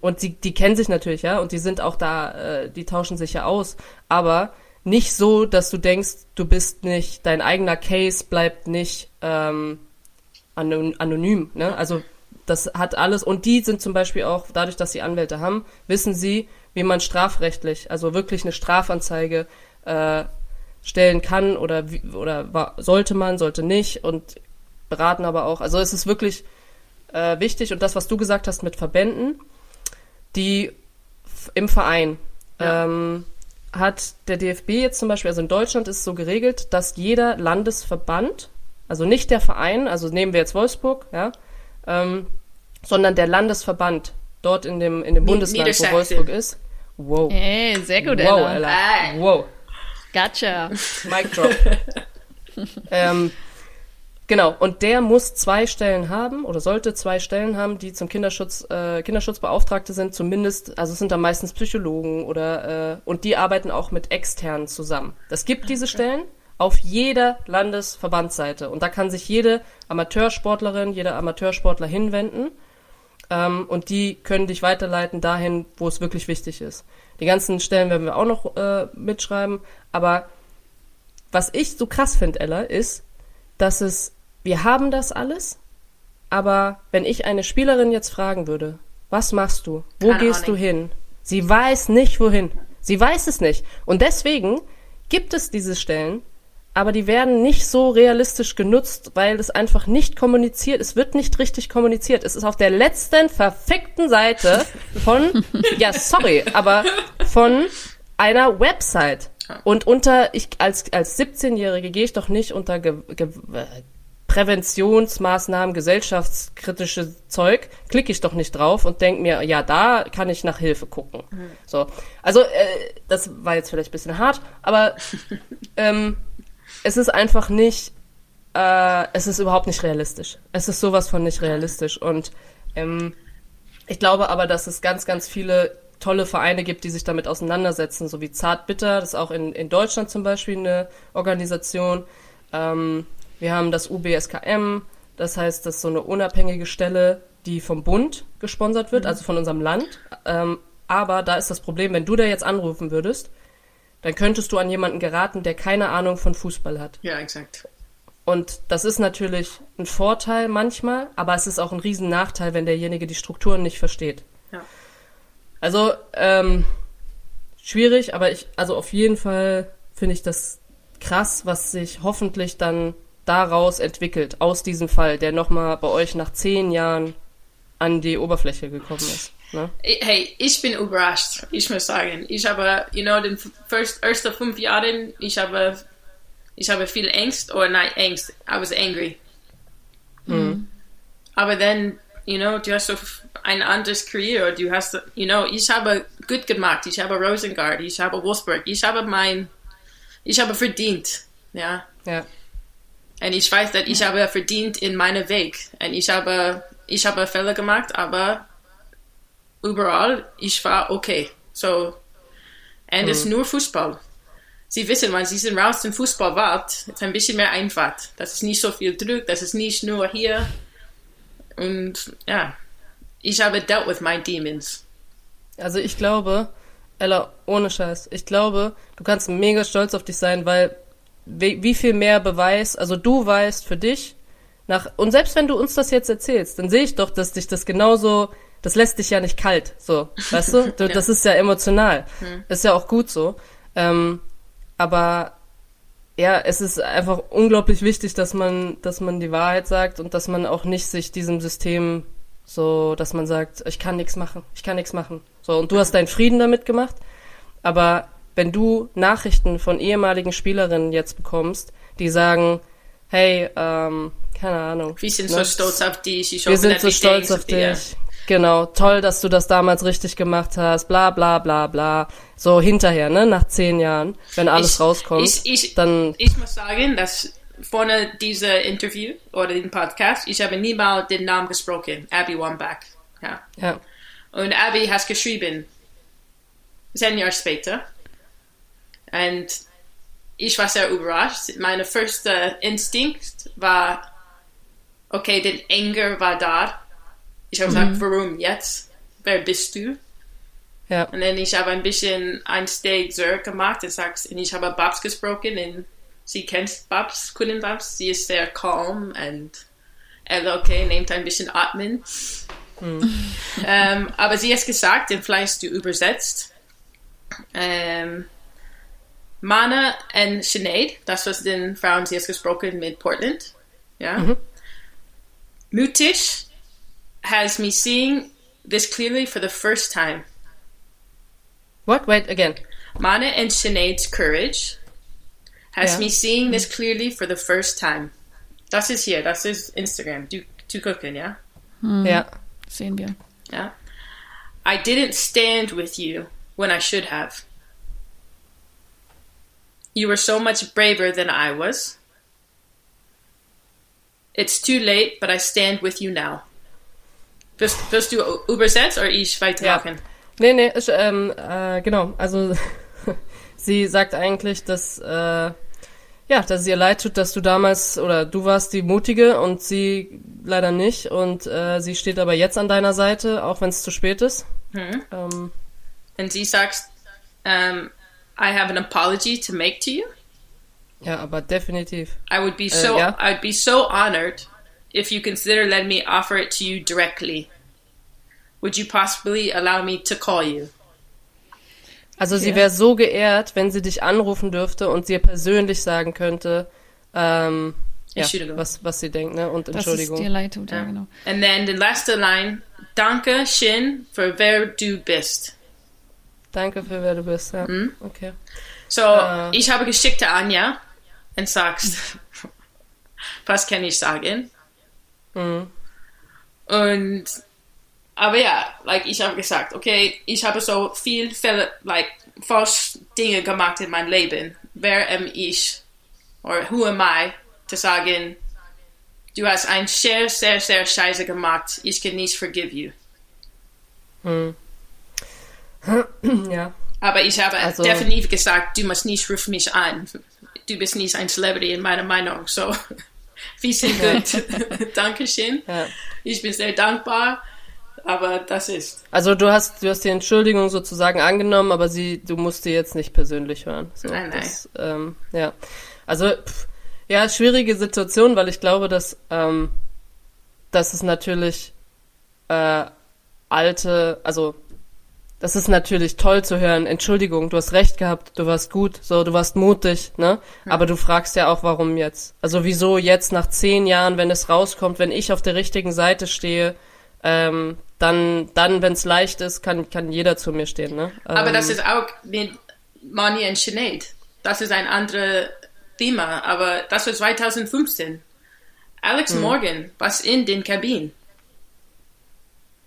und die, die kennen sich natürlich, ja, und die sind auch da, die tauschen sich ja aus, aber nicht so, dass du denkst, du bist nicht, dein eigener Case bleibt nicht ähm, anonym, ne? Also das hat alles, und die sind zum Beispiel auch, dadurch, dass sie Anwälte haben, wissen sie, wie man strafrechtlich, also wirklich eine Strafanzeige äh, stellen kann oder oder sollte man, sollte nicht und beraten aber auch. Also es ist wirklich äh, wichtig und das, was du gesagt hast mit Verbänden, die im Verein ja. ähm, hat der DFB jetzt zum Beispiel, also in Deutschland ist es so geregelt, dass jeder Landesverband, also nicht der Verein, also nehmen wir jetzt Wolfsburg, ja, ähm, sondern der Landesverband dort in dem, in dem Bundesland, wo Wolfsburg ist. Wow. Hey, sehr gut, wow, Ella. Ella. Wow. Gotcha. Mic drop. ähm, Genau, und der muss zwei Stellen haben oder sollte zwei Stellen haben, die zum Kinderschutz, äh, Kinderschutzbeauftragte sind, zumindest, also es sind da meistens Psychologen oder äh, und die arbeiten auch mit externen zusammen. Das gibt diese Stellen auf jeder Landesverbandsseite und da kann sich jede Amateursportlerin, jeder Amateursportler hinwenden ähm, und die können dich weiterleiten dahin, wo es wirklich wichtig ist. Die ganzen Stellen werden wir auch noch äh, mitschreiben, aber was ich so krass finde, Ella, ist, dass es, wir haben das alles, aber wenn ich eine Spielerin jetzt fragen würde, was machst du? Wo Keine gehst Ahnung. du hin? Sie weiß nicht, wohin. Sie weiß es nicht. Und deswegen gibt es diese Stellen, aber die werden nicht so realistisch genutzt, weil es einfach nicht kommuniziert. Es wird nicht richtig kommuniziert. Es ist auf der letzten verfickten Seite von, ja, sorry, aber von einer Website. Und unter, ich als, als 17-Jährige gehe ich doch nicht unter ge, ge, Präventionsmaßnahmen, gesellschaftskritische Zeug, klicke ich doch nicht drauf und denke mir, ja, da kann ich nach Hilfe gucken. So. Also, äh, das war jetzt vielleicht ein bisschen hart, aber ähm, es ist einfach nicht, äh, es ist überhaupt nicht realistisch. Es ist sowas von nicht realistisch. Und ähm, ich glaube aber, dass es ganz, ganz viele tolle Vereine gibt, die sich damit auseinandersetzen, so wie Zartbitter, das ist auch in, in Deutschland zum Beispiel eine Organisation. Ähm, wir haben das UBSKM, das heißt, das ist so eine unabhängige Stelle, die vom Bund gesponsert wird, also von unserem Land. Ähm, aber da ist das Problem, wenn du da jetzt anrufen würdest, dann könntest du an jemanden geraten, der keine Ahnung von Fußball hat. Ja, exakt. Und das ist natürlich ein Vorteil manchmal, aber es ist auch ein riesen Nachteil, wenn derjenige die Strukturen nicht versteht. Ja. Also, ähm, schwierig, aber ich, also auf jeden Fall finde ich das krass, was sich hoffentlich dann daraus entwickelt, aus diesem Fall, der nochmal bei euch nach zehn Jahren an die Oberfläche gekommen ist. Ne? Hey, ich bin überrascht, ich muss sagen. Ich habe, you know, den first, ersten fünf Jahren, ich habe, ich habe viel Angst, oder nein, Angst, I was angry. Aber dann, you know, du hast so ein anderes Karriere, du hast, you know, ich habe gut gemacht, ich habe Rosengard, ich habe Wolfsburg, ich habe mein, ich habe verdient, ja. Ja. Und ich weiß, dass ich habe verdient in meinem Weg. Und ich habe, ich habe Fehler gemacht, aber überall, ich war okay. So, und es ist nur Fußball. Sie wissen, wenn sie sind raus im Fußballwald, ist ein bisschen mehr einfach. Das ist nicht so viel Druck, das ist nicht nur hier. Und ja, ich habe dealt with my demons. Also ich glaube, Ella, ohne Scheiß, ich glaube, du kannst mega stolz auf dich sein, weil wie, wie viel mehr Beweis, also du weißt für dich, nach, und selbst wenn du uns das jetzt erzählst, dann sehe ich doch, dass dich das genauso, das lässt dich ja nicht kalt, so, weißt du? du Das ist ja emotional. Ist ja auch gut so. Ähm, aber ja, es ist einfach unglaublich wichtig, dass man, dass man die Wahrheit sagt und dass man auch nicht sich diesem System so, dass man sagt, ich kann nichts machen, ich kann nichts machen. So, und du hast deinen Frieden damit gemacht, aber wenn du Nachrichten von ehemaligen Spielerinnen jetzt bekommst, die sagen, hey, ähm, keine Ahnung. Wir sind ne, so stolz auf dich. Ich Wir sind so stolz auf dich. Genau, toll, dass du das damals richtig gemacht hast, bla bla bla bla. So hinterher, ne, nach zehn Jahren, wenn alles Ich- rauskommt, ich- ich- dann Ich muss sagen, dass vorne dieser Interview oder den Podcast, ich habe niemals den Namen gesprochen, Abby Wambach. Ja. ja, Und Abby hat geschrieben, zehn Jahre später. Und ich war sehr überrascht. Mein erster Instinkt war, okay, den Anger war da. Ich habe gesagt, warum jetzt? Wer bist du? ja, Und dann ich habe ein bisschen ein Steg zurück gemacht und, sagst, und ich habe Babs gesprochen und sie kennt Babs, Kunden Babs. Sie ist sehr calm und er okay, nimmt ein bisschen atmen. ähm, aber sie hat gesagt, und vielleicht du übersetzt, ähm, Mana und Sinead, das was den Frauen sie hat gesprochen mit Portland, ja. Mm-hmm. Mutig has me seeing this clearly for the first time. what? Wait again. Mana and Sinead's courage has Ja. me seeing this clearly for the first time. Das ist hier, das ist Instagram. Du, du gucken, ja? Ja, Sehen wir. Ja. I didn't stand with you when I should have. You were so much braver than I was. It's too late, but I stand with you now. Willst, willst du übersetzt oder ich weitermachen? Nee, nee, ich, ähm, äh, genau. Also sie sagt eigentlich, dass äh, ja, dass es ihr leid tut, dass du damals oder du warst die Mutige und sie leider nicht und äh, sie steht aber jetzt an deiner Seite, auch wenn es zu spät ist. Ähm, And sie sagt, um, I have an apology to make to you. Ja, aber definitiv. I would be so ja. I'd be so honored if you consider letting me offer it to you directly. Would you possibly allow me to call you? Also sie wäre so geehrt, wenn sie dich anrufen dürfte und dir persönlich sagen könnte, ähm, ja, was, was sie denkt, ne? Und Entschuldigung. es dir leid tut, ja, genau. And then the last line, Danke Shin für wer du bist. Danke für wer du bist, ja. Mhm. Okay. So, Äh. ich habe geschickt an Anja und sagst, was kann ich sagen? Mhm. Und, aber ja, like, ich habe gesagt, okay, ich habe so viel, Fälle, like, falsch Dinge gemacht in meinem Leben. Wer am ich, oder who am I, zu sagen, du hast ein sehr, sehr, sehr scheiße gemacht, ich kann nicht forgive you. Mhm. ja. Aber ich habe Also- definitiv gesagt, du musst nicht ruf mich an. Du bist nicht ein Celebrity in meiner Meinung. So, wir sind gut. Dankeschön. Ja. Ich bin sehr dankbar. Aber das ist. Also du hast, du hast die Entschuldigung sozusagen angenommen, aber sie, du musst sie jetzt nicht persönlich hören. So, Nein, nein. Das, ähm, ja. Also, pff, ja, schwierige Situation, weil ich glaube, dass, ähm, dass es natürlich äh, alte, also das ist natürlich toll zu hören. Entschuldigung, du hast recht gehabt, du warst gut, so, du warst mutig, ne? Aber du fragst ja auch, warum jetzt? Also wieso jetzt nach zehn Jahren, wenn es rauskommt, wenn ich auf der richtigen Seite stehe, ähm, dann, dann, wenn es leicht ist, kann, kann jeder zu mir stehen, ne? Aber ähm, das ist auch mit Mani und Sinead. Das ist ein anderes Thema. Aber das war 2015. Alex Mhm. Morgan war in den Kabinen.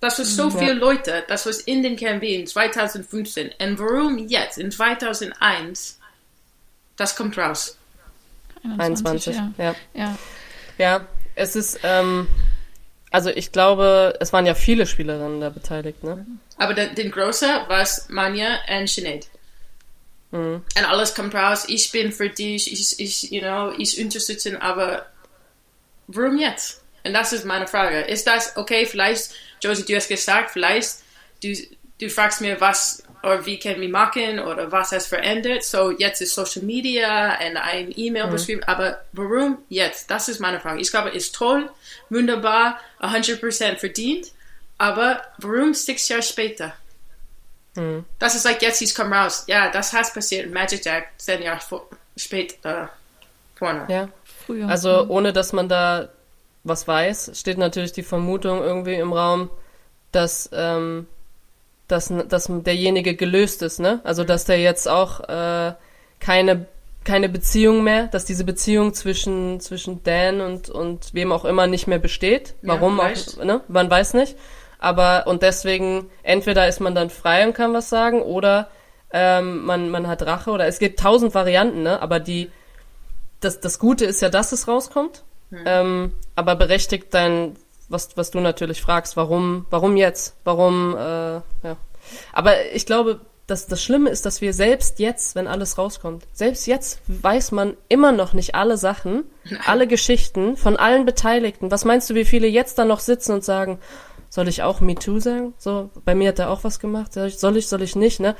Das war Mhm, so viele Leute, das war in den Kabinen 2015. Und warum jetzt, in 2001, das kommt raus. 21, ja. ja. ja. Ja, es ist, ähm, also ich glaube, es waren ja viele Spielerinnen da beteiligt, ne? Aber den, den großen war Manja und Sinead. Mhm. Und alles kommt raus, ich bin für dich, ich, ich, you know, ich unterstütze, aber warum jetzt? Und das ist meine Frage. Ist das okay, vielleicht, Josie, du hast gesagt, vielleicht, du, du fragst mir, was oder wie können wir machen oder was has verändert. So, jetzt ist Social Media und ein E-Mail beschrieben, aber warum jetzt? Das ist meine Frage. Ich glaube, es ist toll, wunderbar, 100% verdient, aber warum sechs Jahre später? Das ist like, jetzt he's come raus. Ja, das hat passiert in Magic Jack zehn Jahre vor, spät, äh, vorne. Ja. Früher. Also ohne dass man da was weiß, steht natürlich die Vermutung irgendwie im Raum, dass, ähm, dass, dass derjenige gelöst ist, ne? Also dass der jetzt auch äh, keine keine Beziehung mehr, dass diese Beziehung zwischen zwischen Dan und und wem auch immer nicht mehr besteht. Ja, Warum vielleicht. auch, ne? Man weiß nicht. Aber und deswegen entweder ist man dann frei und kann was sagen oder ähm, man man hat Rache oder es gibt tausend Varianten, ne? Aber die das, das Gute ist ja, dass es rauskommt. Ähm, aber berechtigt dein, was, was du natürlich fragst, warum, warum jetzt? Warum, äh, ja. Aber ich glaube, dass das Schlimme ist, dass wir selbst jetzt, wenn alles rauskommt, selbst jetzt weiß man immer noch nicht alle Sachen, alle Geschichten von allen Beteiligten. Was meinst du, wie viele jetzt dann noch sitzen und sagen, soll ich auch Me Too sagen? So, bei mir hat er auch was gemacht. Soll ich, soll ich, soll ich nicht, ne?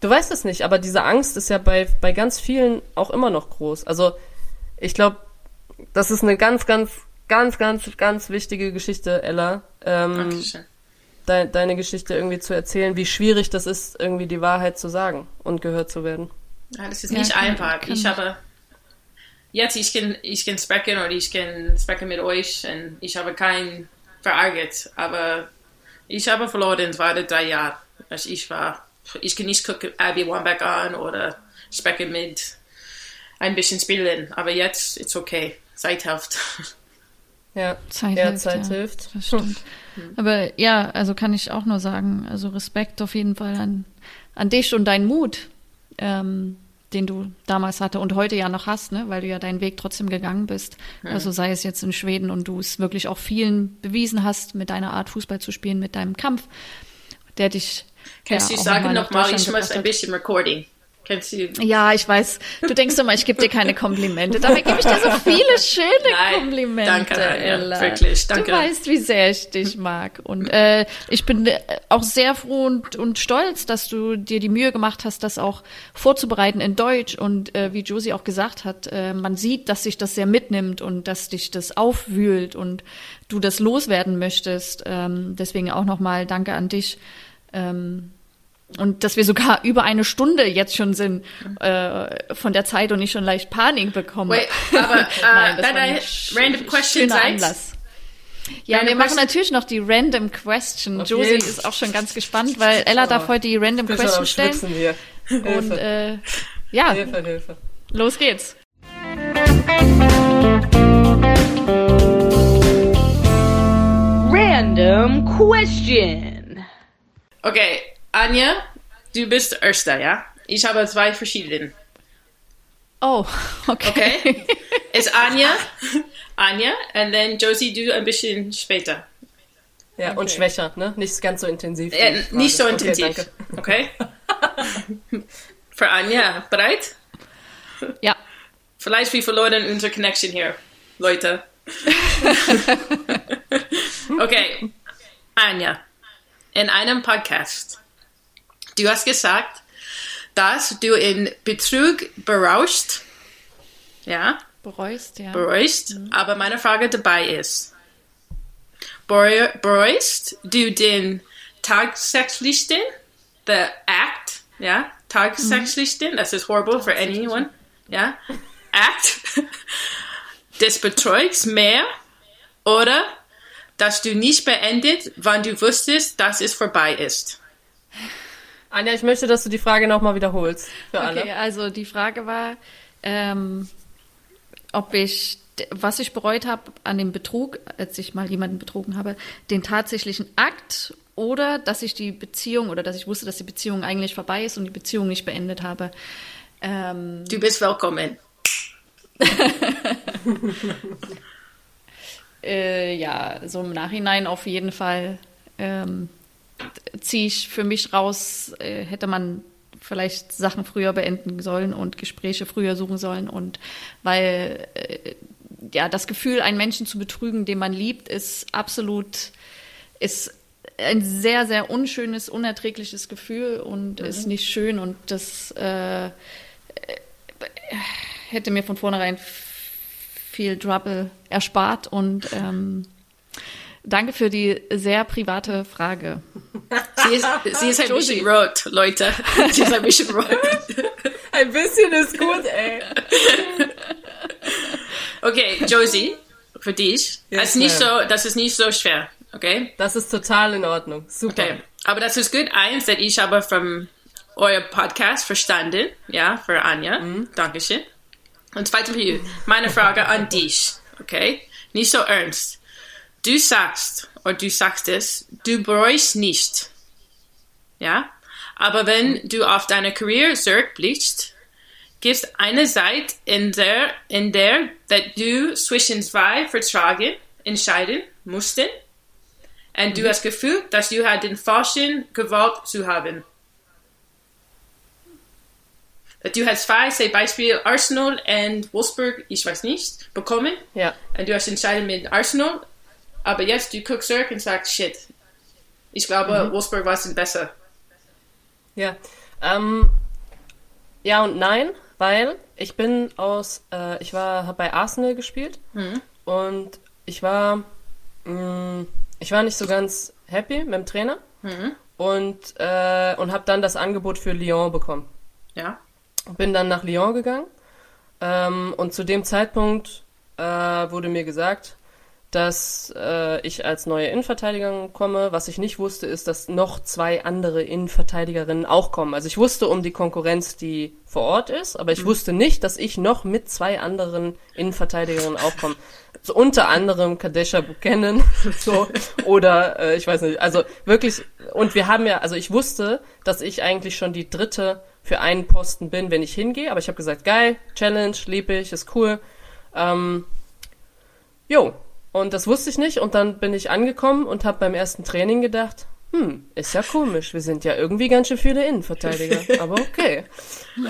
Du weißt es nicht, aber diese Angst ist ja bei, bei ganz vielen auch immer noch groß. Also, ich glaube, das ist eine ganz, ganz, ganz, ganz, ganz wichtige Geschichte, Ella. Ähm, Dankeschön. de deine Geschichte irgendwie zu erzählen, wie schwierig das ist, irgendwie die Wahrheit zu sagen und gehört zu werden. Ja, das ist Ja, nicht kann- einfach. kann- Ich habe jetzt, ich kann, ich kann sprechen oder ich kann sprechen mit euch und ich habe kein verärgert, aber ich habe verloren in zwei oder drei Jahren, als ich war. Ich kann nicht gucken Abby Wambach an oder sprechen mit ein bisschen spielen, aber jetzt ist okay. Zeit hilft. Ja, Zeit ja, hilft, Zeit ja. hilft. Das stimmt. Aber ja, also kann ich auch nur sagen, also Respekt auf jeden Fall an, an dich und deinen Mut, ähm, den du damals hatte und heute ja noch hast, ne? weil du ja deinen Weg trotzdem gegangen bist. Also sei es jetzt in Schweden und du es wirklich auch vielen bewiesen hast, mit deiner Art Fußball zu spielen, mit deinem Kampf, der dich Kannst ja, du sagen nochmal ich muss ein bisschen recording. Kennst du? Ja, ich weiß. Du denkst immer, ich gebe dir keine Komplimente. Dabei gebe ich dir so viele schöne Nein, Komplimente, danke, Ella. wirklich, danke. Du weißt, wie sehr ich dich mag. Und äh, ich bin äh, auch sehr froh und, und stolz, dass du dir die Mühe gemacht hast, das auch vorzubereiten in Deutsch. Und äh, wie Josie auch gesagt hat, äh, man sieht, dass sich das sehr mitnimmt und dass dich das aufwühlt und du das loswerden möchtest. Ähm, deswegen auch nochmal Danke an dich. Ähm, und dass wir sogar über eine Stunde jetzt schon sind äh, von der Zeit und ich schon leicht Panik bekomme. Wait, aber, äh, Nein, das dann war ein ein random question. Anlass. Ja, Random wir machen question. natürlich noch die Random Question. Auf Josie ist auch schon ganz gespannt, weil Ella darf heute die Random am Question stellen. Hier. Und Hilfe, äh, ja, Hilfe, Hilfe. los geht's. Random question. Okay, Anja, du bist Erster, ja? Ich habe zwei verschiedene. Oh, okay. Okay? Ist Anja, Anja, and then Josie, du ein bisschen später. Ja, und schwächer, ne? Nicht ganz so intensiv. Frage. nicht so Okay, intensiv. danke. Okay? Für Anja, bereit? Ja. Vielleicht wir verloren unsere Connection hier, Leute. okay, Anja, in einem Podcast, du hast gesagt, dass du in Betrug berauscht, ja, Bereust, ja. bereust, aber meine Frage dabei ist, bereu- bereust du den tatsächlichen, the act, ja, tatsächlichen, das ist horrible for anyone, ja, act des Betrugs mehr oder dass du nicht beendet, wann du wusstest, dass es vorbei ist. Anja, ich möchte, dass du die Frage nochmal wiederholst. Für Okay, alle. also die Frage war, ähm, ob ich, was ich bereut habe an dem Betrug, als ich mal jemanden betrogen habe, den tatsächlichen Akt oder dass ich die Beziehung oder dass ich wusste, dass die Beziehung eigentlich vorbei ist und die Beziehung nicht beendet habe. Ähm, Du bist willkommen. äh, ja, so im Nachhinein auf jeden Fall ähm, ziehe ich für mich raus, äh, hätte man vielleicht Sachen früher beenden sollen und Gespräche früher suchen sollen. Und weil äh, ja das Gefühl, einen Menschen zu betrügen, den man liebt, ist absolut ist ein sehr sehr unschönes, unerträgliches Gefühl und ist nicht schön. Und das äh, hätte mir von vornherein viel Trouble erspart. Und ähm, danke für die sehr private Frage. Sie ist, sie ist ein bisschen rot, Leute. Sie ist ein bisschen rot. Ein bisschen ist gut, ey. Okay, Josie, für dich. Yes, das, ist nicht so, das ist nicht so schwer, okay? Das ist total in Ordnung. Super. Okay. Aber das ist gut. Eins, dass ich habe von euer Podcast verstanden. Ja, für Anja. Dankeschön. Und zweitens, meine Frage an dich, okay? Nicht so ernst. Du sagst, oder du sagst es, du bereust nicht. Ja? Aber wenn du auf deine Karriere zurückblickst, gibt es eine Zeit, in der, in der dass du zwischen zwei Verträgen entscheiden mussten und du hast Gefühl, dass du halt den falschen gewollt zu haben. Du hast zwei, sei Beispiel Arsenal und Wolfsburg, ich weiß nicht, bekommen. Ja. Und du hast entschieden mit Arsenal. Aber jetzt du guckst zurück und sagst, shit. Ich glaube, Wolfsburg war es besser. Ja. Ähm, ja und nein, weil ich bin aus, äh, ich war, habe bei Arsenal gespielt und ich war, mh, ich war nicht so ganz happy mit dem Trainer und äh, und habe dann das Angebot für Lyon bekommen. Ja. Bin dann nach Lyon gegangen ähm, und zu dem Zeitpunkt äh, wurde mir gesagt, dass äh, ich als neue Innenverteidigerin komme. Was ich nicht wusste, ist, dass noch zwei andere Innenverteidigerinnen auch kommen. Also ich wusste um die Konkurrenz, die vor Ort ist, aber ich wusste nicht, dass ich noch mit zwei anderen Innenverteidigerinnen auch komme. So unter anderem Kadesha Buchanan, so oder äh, ich weiß nicht. Also wirklich. Und wir haben ja, also ich wusste, dass ich eigentlich schon die dritte für einen Posten bin, wenn ich hingehe. Aber ich habe gesagt, geil, Challenge, lieb ich, ist cool. Ähm, jo, und das wusste ich nicht. Und dann bin ich angekommen und habe beim ersten Training gedacht, hm, ist ja komisch. Wir sind ja irgendwie ganz schön viele Innenverteidiger. Aber okay.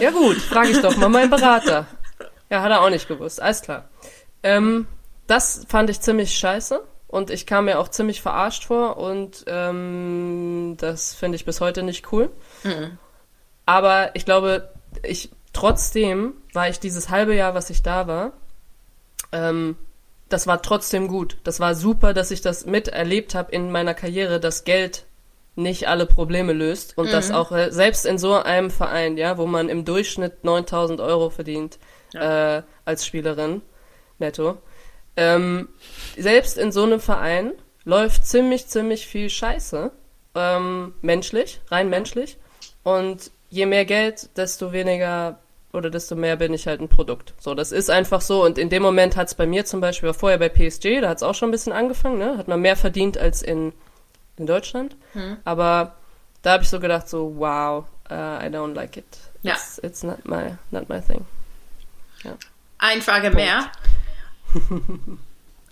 Ja gut, frage ich doch mal meinen Berater. Ja, hat er auch nicht gewusst. Alles klar. Ähm, das fand ich ziemlich scheiße. Und ich kam mir auch ziemlich verarscht vor und ähm, das finde ich bis heute nicht cool. Mhm. Aber ich glaube, ich trotzdem war ich dieses halbe Jahr, was ich da war, ähm, das war trotzdem gut. Das war super, dass ich das miterlebt habe in meiner Karriere, dass Geld nicht alle Probleme löst und Mhm. dass auch äh, selbst in so einem Verein, ja, wo man im Durchschnitt 9000 Euro verdient äh, als Spielerin netto, ähm, selbst in so einem Verein läuft ziemlich, ziemlich viel Scheiße, ähm, menschlich, rein menschlich. Und je mehr Geld, desto weniger oder desto mehr bin ich halt ein Produkt. So, das ist einfach so. Und in dem Moment hat es bei mir zum Beispiel, war vorher bei PSG, da hat es auch schon ein bisschen angefangen, ne? Hat man mehr verdient als in, in Deutschland. Aber da habe ich so gedacht, so, wow, uh, I don't like it. Ja. It's, it's not my, not my thing. Eine Frage mehr.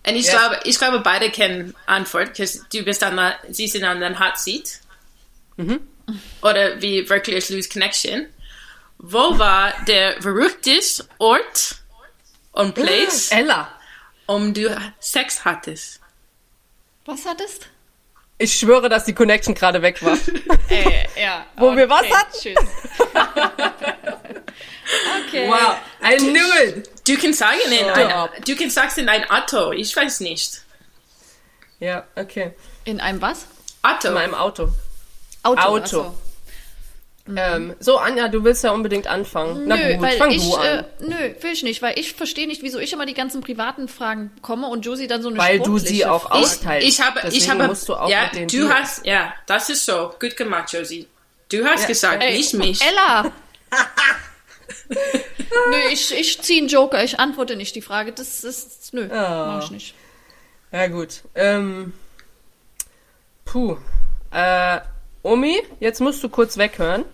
Und ich, Yes. glaube, ich glaube, beide kennen Antwort, weil du bist an der, sie sind an den Hot Seat. Oder wie wirklich Lose Connection. Wo war der verrückteste Ort und Place, Ella! um du Sex hattest? Was hattest? Ich schwöre, dass die Connection gerade weg war. Äh, ja. Wo wir was hatten? Tschüss. okay. I knew it! Du kannst sagen, in ein, du kannst sagen in ein Auto, ich weiß nicht. Ja, okay. In einem was? Auto. In meinem Auto. Auto. Auto. So. Ähm, so, Anja, du willst ja unbedingt anfangen. Na Nö, gut, weil fang ich, du an. äh, nö, will ich nicht, weil ich verstehe nicht, wieso ich immer die ganzen privaten Fragen bekomme und Josie dann so eine Weil du sie auch austeilst. Ich habe, ich Deswegen habe, musst du auch ja, mit du hast, ja, das ist so. Gut gemacht, Josie. Du hast Ja, gesagt, Ey, nicht mich. Ella! nö, ich, ich ziehe einen Joker, ich antworte nicht die Frage. Das ist, nö, mach ich nicht. Ja, gut. Ähm, puh. Äh, Omi, jetzt musst du kurz weghören.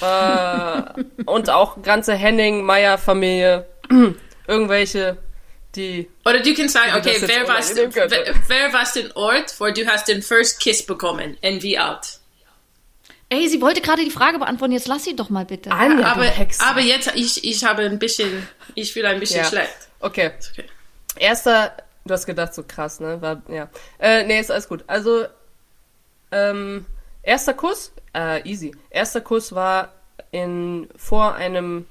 Äh, und auch ganze Henning-Meyer-Familie. Irgendwelche, die. Oder du kannst sagen, okay, wer war, könnte. wer, wer war den Ort, wo du hast den First Kiss bekommen und wie alt? Ey, sie wollte gerade die Frage beantworten, jetzt lass sie doch mal bitte. Anja, aber, aber jetzt, ich, ich habe ein bisschen, ich fühle ein bisschen Ja. schlecht. Okay. Okay. Erster, du hast gedacht, so krass, ne? War, ja. Äh, nee, ist alles gut. Also, ähm, erster Kuss, äh, easy. Erster Kuss war in, vor einem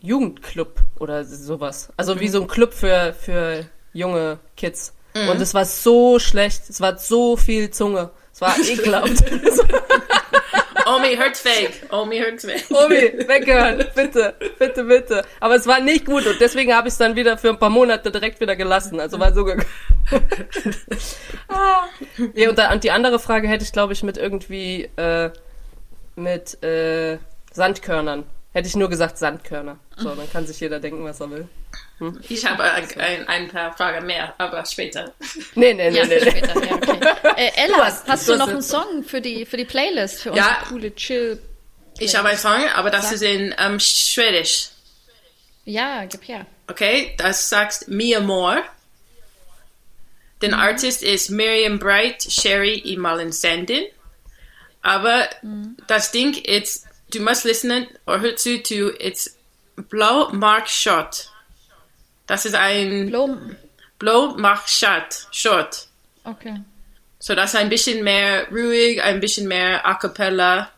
Jugendclub oder sowas. Also wie so ein Club für, für junge Kids. Und es war so schlecht. Es war so viel Zunge. Es war ekelhaft. Omi hurts fake. Omi hurts fake. Omi, weghören, bitte, bitte, bitte. Aber es war nicht gut und deswegen habe ich es dann wieder für ein paar Monate direkt wieder gelassen. Also war so ge Ah. ja, und, da, und die andere Frage hätte ich, glaube ich, mit irgendwie äh, mit äh, Sandkörnern. Hätte ich nur gesagt Sandkörner. So, dann kann sich jeder denken, was er will. Ich habe ein, ein, ein paar Fragen mehr, aber später. Nee, nee, nee, Ja, nee. nee. später, ja, okay. Äh, Ella, Du hast- hast, du noch einen Song für die, für die Playlist, für Ja. unsere coole Chill? Ich habe einen Song, aber das ist in ähm, Schwedisch. Ja, gib her. Okay, das sagst Mi Amor. Den Artist ist Miriam Bright, Sherry i Malin Sandin. Aber das Ding ist, du musst listen oder hör zu, to it's Blow Mark Shot. Das ist ein Blom. Blow Mark Shot. Shot. Okay. So das ist ein bisschen mehr ruhig, ein bisschen mehr A Cappella.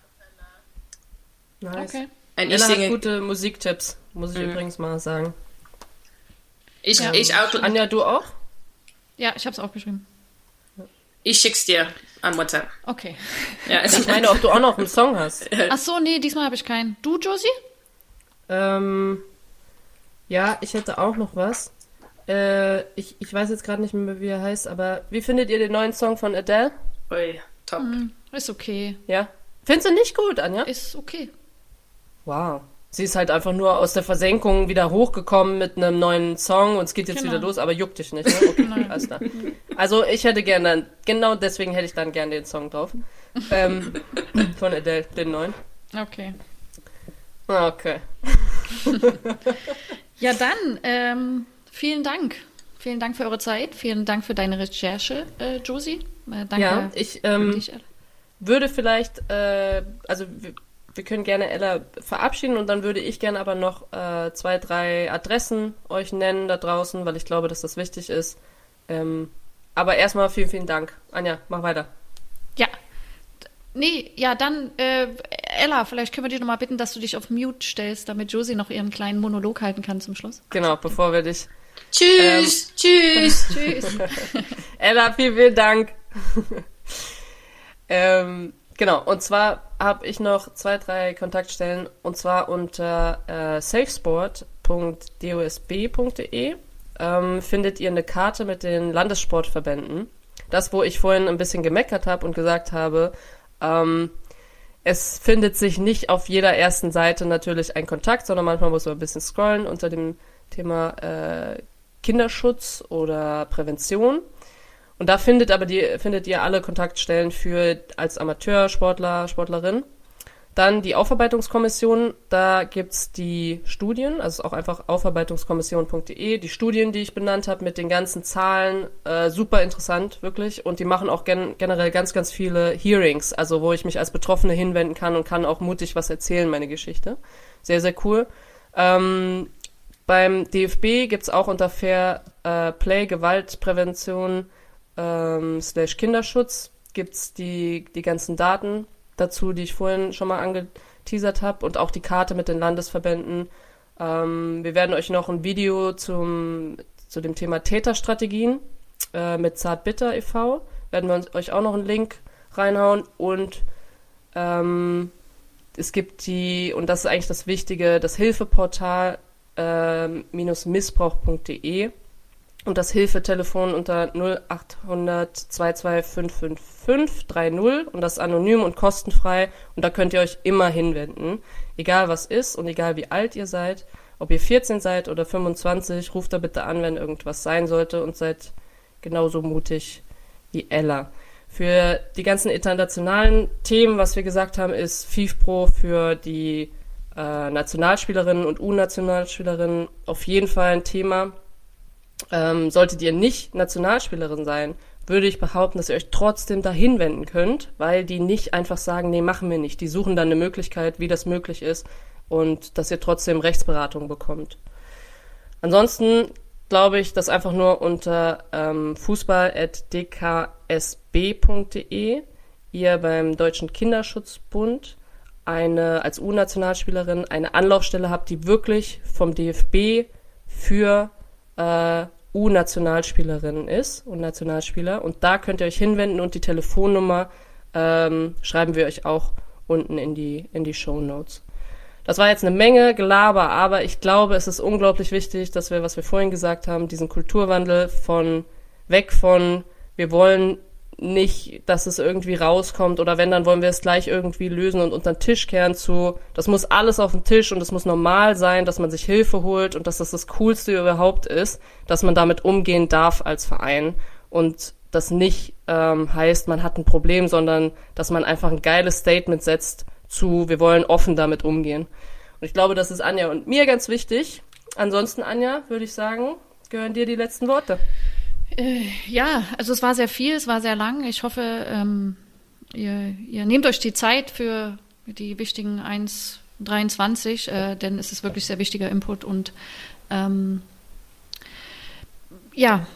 Nice. Okay. Und ich Ella hat singe, gute Musiktipps, muss ich übrigens mal sagen. ich, Ja. ich, auch, Anja, du auch? Ja, ich habe es aufgeschrieben. ich schick's dir an WhatsApp. Okay. Ja, Ich meine, ob du auch noch einen Song hast. Ach so, nee, diesmal habe ich keinen. Du, Josie? Ähm, ja, ich hätte auch noch was. Äh, ich, ich weiß jetzt gerade nicht mehr, wie er heißt, aber wie findet ihr den neuen Song von Adele? Ui, top. Ist okay. Ja? Findest du nicht gut, Anja? Ist okay. Wow. Sie ist halt einfach nur aus der Versenkung wieder hochgekommen mit einem neuen Song und es geht jetzt Genau. wieder los, aber juckt dich nicht, ne? Okay, alles klar. Also ich hätte gerne, genau deswegen hätte ich dann gerne den Song drauf. Ähm, von Adele, den neuen. Okay. Ah, Okay. Ja, dann, ähm, vielen Dank. Vielen Dank für eure Zeit. Vielen Dank für deine Recherche, äh, Josie. Äh, danke Ja, ich, ähm, würde vielleicht, äh, also wir, wir können gerne Ella verabschieden und dann würde ich gerne aber noch äh, zwei, drei Adressen euch nennen da draußen, weil ich glaube, dass das wichtig ist. Ähm, aber erstmal vielen, vielen Dank. Anja, mach weiter. Ja. Nee, ja, dann, äh, Ella, vielleicht können wir dich nochmal bitten, dass du dich auf Mute stellst, damit Josie noch ihren kleinen Monolog halten kann zum Schluss. Genau, bevor wir dich. Tschüss, tschüss. Tschüss. Ella, vielen, vielen Dank. ähm, genau, und zwar habe ich noch zwei, drei Kontaktstellen und zwar unter äh, safesport.dosb.de ähm, findet ihr eine Karte mit den Landessportverbänden. Das, wo ich vorhin ein bisschen gemeckert habe und gesagt habe, ähm, es findet sich nicht auf jeder ersten Seite natürlich ein Kontakt, sondern manchmal muss man ein bisschen scrollen unter dem Thema äh, Kinderschutz oder Prävention. Und da findet aber die, findet ihr alle Kontaktstellen für als Amateursportler, Sportlerin. Dann die Aufarbeitungskommission, da gibt's die Studien, also auch einfach aufarbeitungskommission.de, die Studien, die ich benannt habe mit den ganzen Zahlen, äh, super interessant, wirklich. Und die machen auch gen generell ganz, ganz viele Hearings, also wo ich mich als Betroffene hinwenden kann und kann auch mutig was erzählen, meine Geschichte. Sehr, sehr cool. Ähm, beim DFB gibt's auch unter Fair äh, Play Gewaltprävention ähm, slash Kinderschutz gibt's die, die ganzen Daten dazu, die ich vorhin schon mal angeteasert habe und auch die Karte mit den Landesverbänden. Ähm, wir werden euch noch ein Video zum, zu dem Thema Täterstrategien äh, mit Zartbitter e.V. werden wir uns, euch auch noch einen Link reinhauen und ähm, es gibt die, und das ist eigentlich das Wichtige, das Hilfeportal äh, missbrauch.de und das Hilfetelefon unter 0800 22555 30 und das anonym und kostenfrei. Und da könnt ihr euch immer hinwenden, egal was ist und egal wie alt ihr seid, ob ihr 14 seid oder 25, ruft da bitte an, wenn irgendwas sein sollte und seid genauso mutig wie Ella. Für die ganzen internationalen Themen, was wir gesagt haben, ist FIFPro für die äh, Nationalspielerinnen und U-Nationalspielerinnen auf jeden Fall ein Thema ähm, solltet ihr nicht Nationalspielerin sein, würde ich behaupten, dass ihr euch trotzdem dahin wenden könnt, weil die nicht einfach sagen, nee, machen wir nicht. Die suchen dann eine Möglichkeit, wie das möglich ist und dass ihr trotzdem Rechtsberatung bekommt. Ansonsten glaube ich, dass einfach nur unter ähm, fußball.dksb.de ihr beim Deutschen Kinderschutzbund eine als U-Nationalspielerin eine Anlaufstelle habt, die wirklich vom DFB für äh, U-Nationalspielerin ist und Nationalspieler. Und da könnt ihr euch hinwenden und die Telefonnummer ähm, schreiben wir euch auch unten in die, in die Show Notes. Das war jetzt eine Menge Gelaber, aber ich glaube, es ist unglaublich wichtig, dass wir, was wir vorhin gesagt haben, diesen Kulturwandel von weg von wir wollen nicht, dass es irgendwie rauskommt oder wenn, dann wollen wir es gleich irgendwie lösen und unter den Tisch kehren zu, das muss alles auf den Tisch und es muss normal sein, dass man sich Hilfe holt und dass das das Coolste überhaupt ist, dass man damit umgehen darf als Verein und das nicht ähm, heißt, man hat ein Problem, sondern dass man einfach ein geiles Statement setzt zu, wir wollen offen damit umgehen. Und ich glaube, das ist Anja und mir ganz wichtig. Ansonsten, Anja, würde ich sagen, gehören dir die letzten Worte. Äh, ja, also es war sehr viel, es war sehr lang. Ich hoffe, ähm, ihr, ihr nehmt euch die Zeit für die wichtigen 1,23, äh, denn es ist wirklich sehr wichtiger Input und ähm, ja,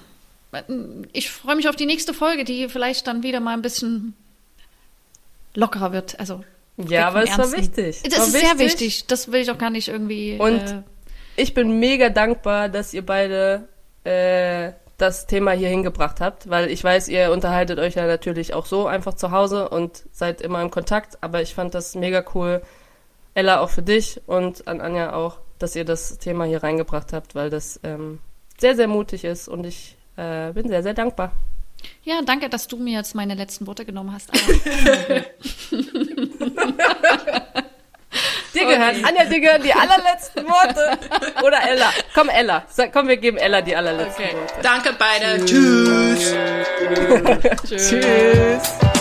ich freue mich auf die nächste Folge, die vielleicht dann wieder mal ein bisschen lockerer wird. Also ja, aber es war wichtig. Das war ist wichtig. sehr wichtig. Das will ich auch gar nicht irgendwie. Und äh, ich bin mega dankbar, dass ihr beide äh, das Thema hier hingebracht habt, weil ich weiß, ihr unterhaltet euch ja natürlich auch so einfach zu Hause und seid immer im Kontakt, aber ich fand das mega cool. Ella auch für dich und an Anja auch, dass ihr das Thema hier reingebracht habt, weil das ähm, sehr, sehr mutig ist und ich äh, bin sehr, sehr dankbar. Ja, danke, dass du mir jetzt meine letzten Worte genommen hast. Dir gehören, okay. Anja, dir gehören die allerletzten Worte. Oder Ella. Komm, Ella. Sag, komm, wir geben Ella die allerletzten okay. Worte. Danke beide. Tschüss. Tschüss. Tschüss.